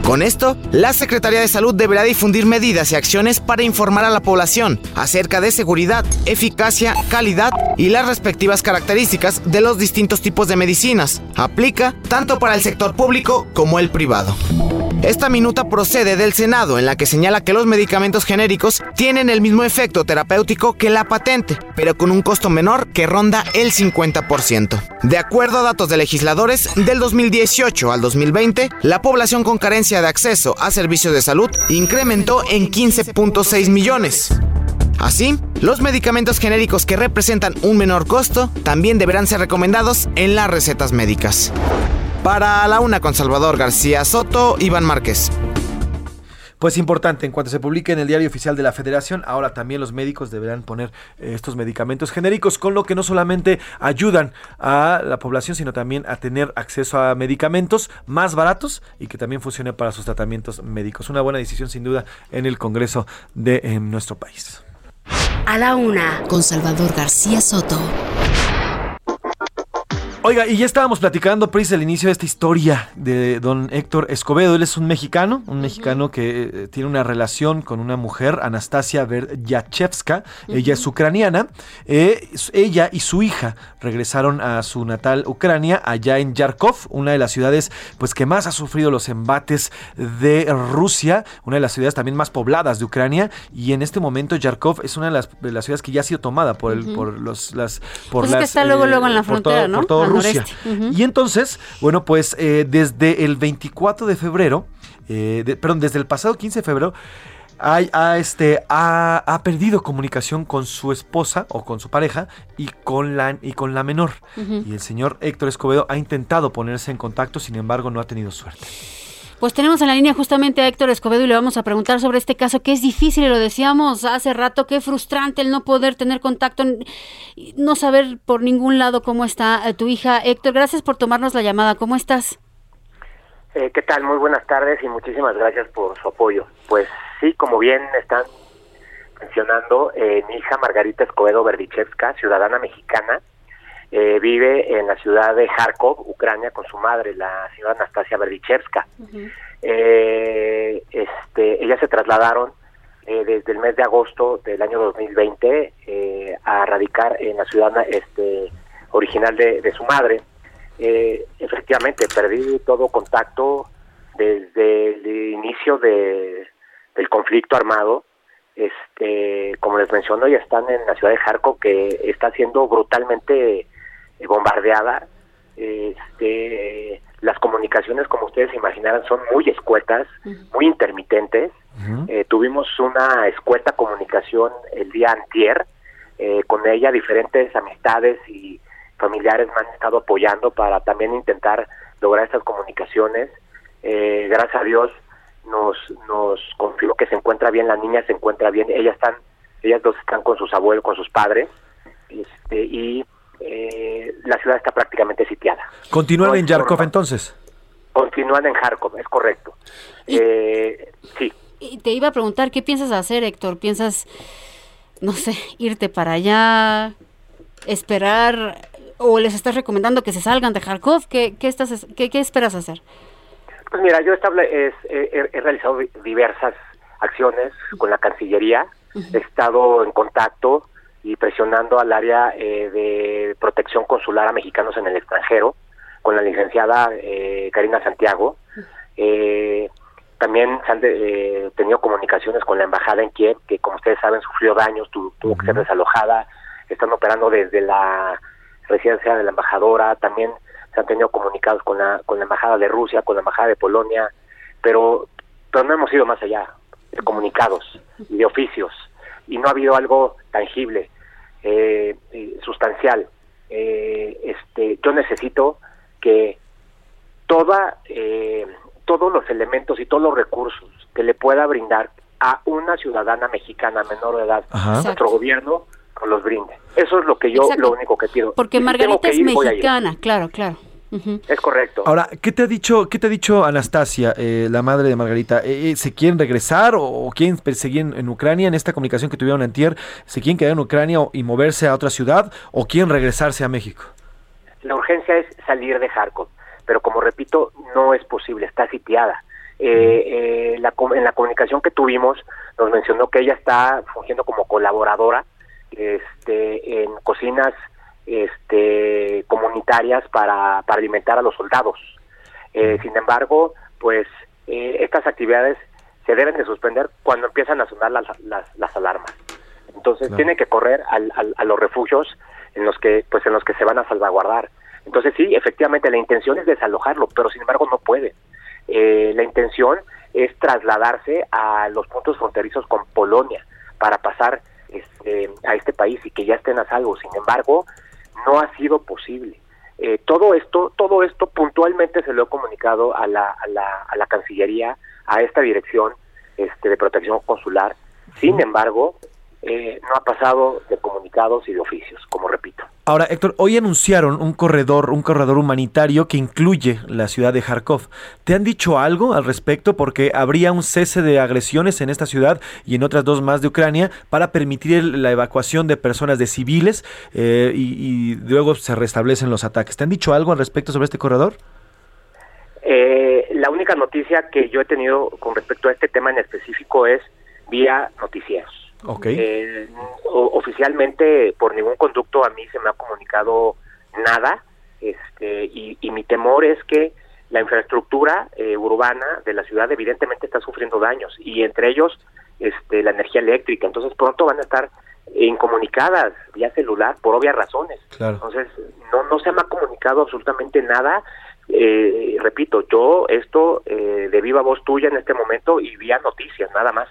Con esto, la Secretaría de Salud deberá difundir medidas y acciones para informar a la población acerca de seguridad, eficacia, calidad y las respectivas características de los distintos tipos de medicinas. Aplica tanto para el sector público como el privado. Esta minuta procede del Senado en la que señala que los medicamentos genéricos tienen el mismo efecto terapéutico que la patente, pero con un costo menor que ronda el 50%. De acuerdo a datos de legisladores, del 2018 al 2020, la población con carencia de acceso a servicios de salud incrementó en 15.6 millones. Así, los medicamentos genéricos que representan un menor costo también deberán ser recomendados en las recetas médicas. Para la una con Salvador García Soto, Iván Márquez. Pues importante, en cuanto se publique en el diario oficial de la Federación, ahora también los médicos deberán poner eh, estos medicamentos genéricos, con lo que no solamente ayudan a la población, sino también a tener acceso a medicamentos más baratos y que también funcione para sus tratamientos médicos. Una buena decisión sin duda en el Congreso de nuestro país. A la una, con Salvador García Soto. Oiga, y ya estábamos platicando, Pris, al inicio de esta historia de don Héctor Escobedo. Él es un mexicano, un mexicano que eh, tiene una relación con una mujer, Anastasia Verjachevska. Ella es ucraniana. Eh, ella y su hija regresaron a su natal Ucrania, allá en Yarkov, una de las ciudades pues, que más ha sufrido los embates de Rusia, una de las ciudades también más pobladas de Ucrania. Y en este momento, Yarkov es una de las, de las ciudades que ya ha sido tomada por, el, por los, las. Por Pues es que las, está luego, eh, luego en la frontera, todo- ¿no? Por todo Rusia. Y entonces, bueno, pues eh, desde el 24 de febrero, eh, de- perdón, desde el pasado 15 de febrero, hay- ha, este, ha, ha perdido comunicación con su esposa o con su pareja y con la, y con la menor. Y el señor Héctor Escobedo ha intentado ponerse en contacto, sin embargo, no ha tenido suerte. Pues tenemos en la línea justamente a Héctor Escobedo y le vamos a preguntar sobre este caso que es difícil, lo decíamos hace rato, qué frustrante el no poder tener contacto, no saber por ningún lado cómo está eh, tu hija. Héctor, gracias por tomarnos la llamada. ¿Cómo estás? Eh, ¿Qué tal? Muy buenas tardes y muchísimas gracias por su apoyo. Pues sí, como bien están mencionando, eh, mi hija Margarita Escobedo Verdichevska, ciudadana mexicana, eh, vive en la ciudad de Kharkov, Ucrania, con su madre, la señora Anastasia Berdichevska. Eh, este, ellas se trasladaron eh, desde el mes de agosto del año 2020 eh, a radicar en la ciudad este, original de, de su madre. Eh, efectivamente, perdí todo contacto desde el inicio de, del conflicto armado. Este, como les menciono, ya están en la ciudad de Jarco, que está siendo brutalmente bombardeada. Este, las comunicaciones, como ustedes se imaginarán, son muy escuetas, muy intermitentes. Eh, tuvimos una escueta comunicación el día antier, eh, con ella diferentes amistades y familiares me han estado apoyando para también intentar lograr estas comunicaciones. Eh, gracias a Dios nos nos confirmó que se encuentra bien, la niña se encuentra bien, ellas están, ellas dos están con sus abuelos, con sus padres, este, y eh, la ciudad está prácticamente sitiada. Continúan en Yarkov entonces. Continúan en Kharkov, es correcto. Eh, sí. Y te iba a preguntar, ¿qué piensas hacer, Héctor? ¿Piensas, no sé, irte para allá, esperar, o les estás recomendando que se salgan de Kharkov? ¿Qué, qué, estás, qué, qué esperas hacer? Pues mira, yo estable, es, he, he realizado diversas acciones con la Cancillería, he estado en contacto y presionando al área eh, de protección consular a mexicanos en el extranjero, con la licenciada eh, Karina Santiago. Eh, también se han de- eh, tenido comunicaciones con la embajada en Kiev, que como ustedes saben sufrió daños, tu- tuvo que ser desalojada, están operando desde la residencia de la embajadora, también se han tenido comunicados con la, con la embajada de Rusia, con la embajada de Polonia, pero, pero no hemos ido más allá de comunicados y de oficios, y no ha habido algo tangible, eh, eh, sustancial. Eh, este, yo necesito que toda, eh, todos los elementos y todos los recursos que le pueda brindar a una ciudadana mexicana menor de edad, Ajá. nuestro gobierno nos los brinde. Eso es lo que yo, Exacto. lo único que pido. Porque si Margarita que es mexicana, claro, claro. Es correcto. Ahora, ¿qué te ha dicho, qué te ha dicho Anastasia, eh, la madre de Margarita? Eh, eh, ¿Se quieren regresar o, o quieren seguir en, en Ucrania en esta comunicación que tuvieron antier? ¿Se quieren quedar en Ucrania o- y moverse a otra ciudad o quieren regresarse a México? La urgencia es salir de Kharkov, pero como repito, no es posible, está sitiada. Eh, eh, la com- en la comunicación que tuvimos nos mencionó que ella está fungiendo como colaboradora este, en cocinas este, comunitarias para, para alimentar a los soldados. Eh, sin embargo, pues eh, estas actividades se deben de suspender cuando empiezan a sonar las, las, las alarmas. Entonces Claro. tiene que correr al, al- a los refugios en los que pues en los que se van a salvaguardar. Entonces sí, efectivamente la intención es desalojarlo, pero sin embargo no puede. Eh, la intención es trasladarse a los puntos fronterizos con Polonia para pasar este, a este país y que ya estén a salvo. Sin embargo, no ha sido posible. Eh, todo esto, todo esto puntualmente se lo he comunicado a la, a la, a la Cancillería, a esta dirección este, de protección consular. Sin embargo, eh, no ha pasado de comunicados y de oficios, como repito. Ahora, Héctor, hoy anunciaron un corredor, un corredor humanitario que incluye la ciudad de Kharkov. ¿Te han dicho algo al respecto? Porque habría un cese de agresiones en esta ciudad y en otras dos más de Ucrania para permitir la evacuación de personas de civiles eh, y, y luego se restablecen los ataques. ¿Te han dicho algo al respecto sobre este corredor? Eh, la única noticia que yo he tenido con respecto a este tema en específico es vía noticieros. Ok. Eh, oficialmente por ningún conducto a mí se me ha comunicado nada este y, y mi temor es que la infraestructura eh, urbana de la ciudad evidentemente está sufriendo daños y entre ellos este la energía eléctrica entonces pronto van a estar incomunicadas vía celular por obvias razones Claro. entonces no no se me ha comunicado absolutamente nada Eh, repito yo esto eh, de viva voz tuya en este momento y vía noticias nada más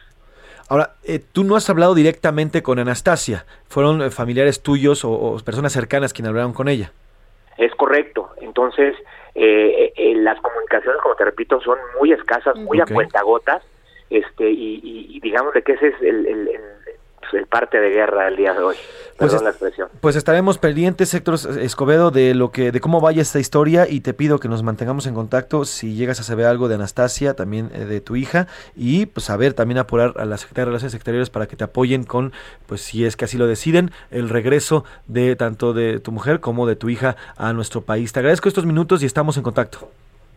Ahora, eh, tú no has hablado directamente con Anastasia. ¿Fueron eh, familiares tuyos o, o personas cercanas quienes hablaron con ella? Es correcto. Entonces, eh, eh, las comunicaciones, como te repito, son muy escasas, muy Ok. a cuentagotas, este, y, y, y digamos de que ese es el, el- el- eh, parte de guerra el día de hoy. Pues Perdón la expresión. Pues estaremos pendientes, Héctor Escobedo, de lo que, de cómo vaya esta historia y te pido que nos mantengamos en contacto si llegas a saber algo de Anastasia, también eh, de tu hija, y pues a ver, también apurar a la Secretaría de Relaciones Exteriores para que te apoyen con, pues si es que así lo deciden, el regreso de tanto de tu mujer como de tu hija a nuestro país. Te agradezco estos minutos y estamos en contacto.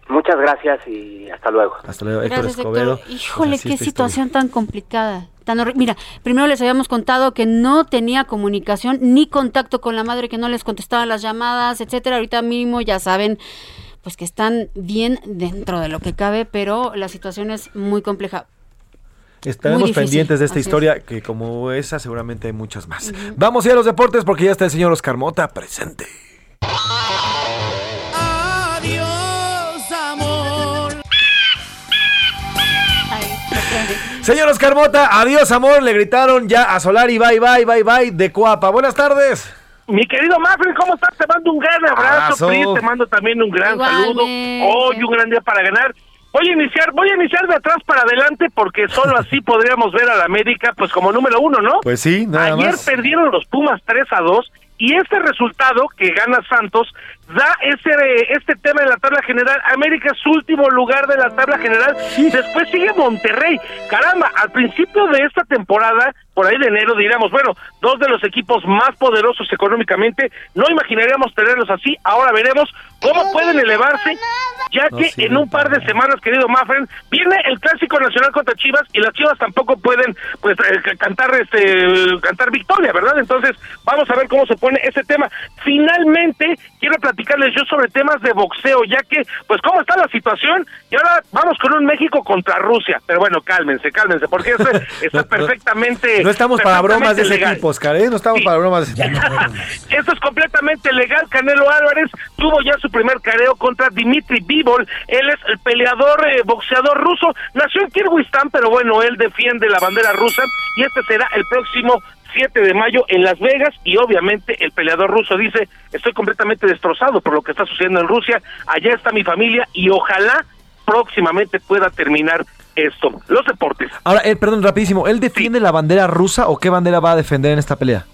Muchas gracias y hasta luego. Hasta luego, Héctor Gracias, Escobedo. Héctor. Híjole, Pues qué historia. situación tan complicada. Tan Mira, primero les habíamos contado que no tenía comunicación ni contacto con la madre, que no les contestaba las llamadas, etcétera. Ahorita mismo ya saben, pues que están bien dentro de lo que cabe, pero la situación es muy compleja. Estaremos Muy pendientes de esta así es. historia, que como esa seguramente hay muchas más. Vamos a ir a los deportes porque ya está el señor Oscar Mota presente. Señor Oscar Mota, adiós amor, le gritaron ya a Solari, bye bye, bye bye, de Coapa. Buenas tardes. Mi querido Mafren, ¿cómo estás? Te mando un gran abrazo. Pri, te mando también un gran saludo. Hoy un gran día para ganar. Voy a iniciar, voy a iniciar de atrás para adelante porque solo así podríamos ver a la América pues como número uno, ¿no? Pues sí, nada Ayer más. perdieron los Pumas 3 a 2 y este resultado que gana Santos da ese este tema en la tabla general. América es último lugar de la tabla general. Después sigue Monterrey. Caramba, al principio de esta temporada, por ahí de enero, diríamos, bueno, dos de los equipos más poderosos económicamente, no imaginaríamos tenerlos así. Ahora veremos cómo pueden elevarse, ya que en un par de semanas, querido Mafren, viene el clásico nacional contra Chivas y las Chivas tampoco pueden pues eh, cantar este cantar victoria, ¿verdad? Entonces, vamos a ver cómo se pone ese tema. Finalmente, quiero platicarles yo sobre temas de boxeo, ya que pues cómo está la situación y ahora vamos con un México contra Rusia. Pero bueno, cálmense, cálmense, porque eso está perfectamente No estamos para bromas de ese legal. tipo, Oscar, ¿eh? No estamos para bromas de ese tipo. Esto es completamente legal. Canelo Álvarez tuvo ya su primer careo contra Dimitri Bivol. Él es el peleador eh, boxeador ruso. Nació en Kirguistán, pero bueno, él defiende la bandera rusa y este será el próximo 7 de mayo en Las Vegas y obviamente el peleador ruso dice, estoy completamente destrozado por lo que está sucediendo en Rusia, allá está mi familia y ojalá próximamente pueda terminar esto. Los deportes. Ahora, eh, perdón, rapidísimo, ¿él defiende la bandera rusa o qué bandera va a defender en esta pelea?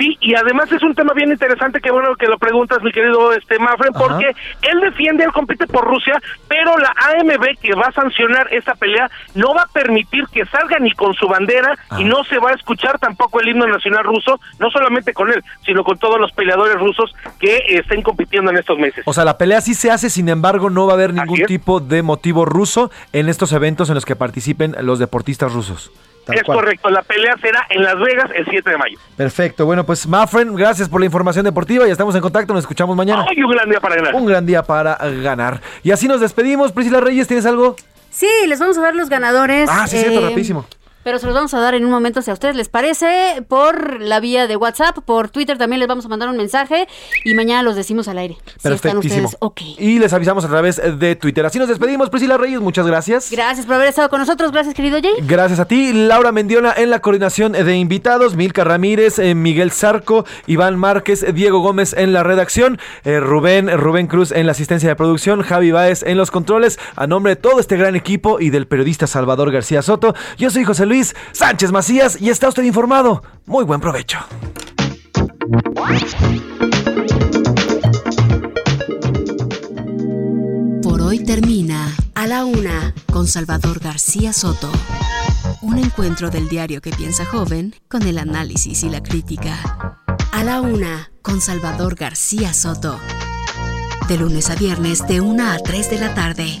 Sí, y además es un tema bien interesante, que bueno que lo preguntas, mi querido este Mafren, Ajá. porque él defiende, él compite por Rusia, pero la AMB que va a sancionar esta pelea no va a permitir que salga ni con su bandera y no se va a escuchar tampoco el himno nacional ruso, no solamente con él, sino con todos los peleadores rusos que eh, estén compitiendo en estos meses. O sea, la pelea sí se hace, sin embargo, no va a haber ningún tipo de motivo ruso en estos eventos en los que participen los deportistas rusos. Tal es cual. correcto, la pelea será en Las Vegas el 7 de mayo. Perfecto, bueno, pues Mafren, gracias por la información deportiva y estamos en contacto, nos escuchamos mañana. Hoy un gran día para ganar. Un gran día para ganar. Y así nos despedimos. Priscila Reyes, ¿tienes algo? Sí, les vamos a dar los ganadores. Ah, sí, cierto, eh, rapidísimo. Pero se los vamos a dar en un momento, si a ustedes les parece, por la vía de WhatsApp, por Twitter también les vamos a mandar un mensaje y mañana los decimos al aire. Si Perfectísimo. ok. Y les avisamos a través de Twitter. Así nos despedimos, Priscila Reyes, muchas gracias. Gracias por haber estado con nosotros. Gracias, querido Jay. Gracias a ti, Laura Mendiona en la coordinación de invitados, Milka Ramírez, eh, Miguel Zarco, Iván Márquez, Diego Gómez en la redacción, eh, Rubén, Rubén Cruz en la asistencia de producción, Javi Báez en los controles, a nombre de todo este gran equipo y del periodista Salvador García Soto, yo soy José Luis Sánchez Macías y está usted informado. Muy buen provecho. Por hoy termina A la Una con Salvador García Soto. Un encuentro del diario que piensa joven con el análisis y la crítica. A la Una con Salvador García Soto. De lunes a viernes de 1 a 3 de la tarde.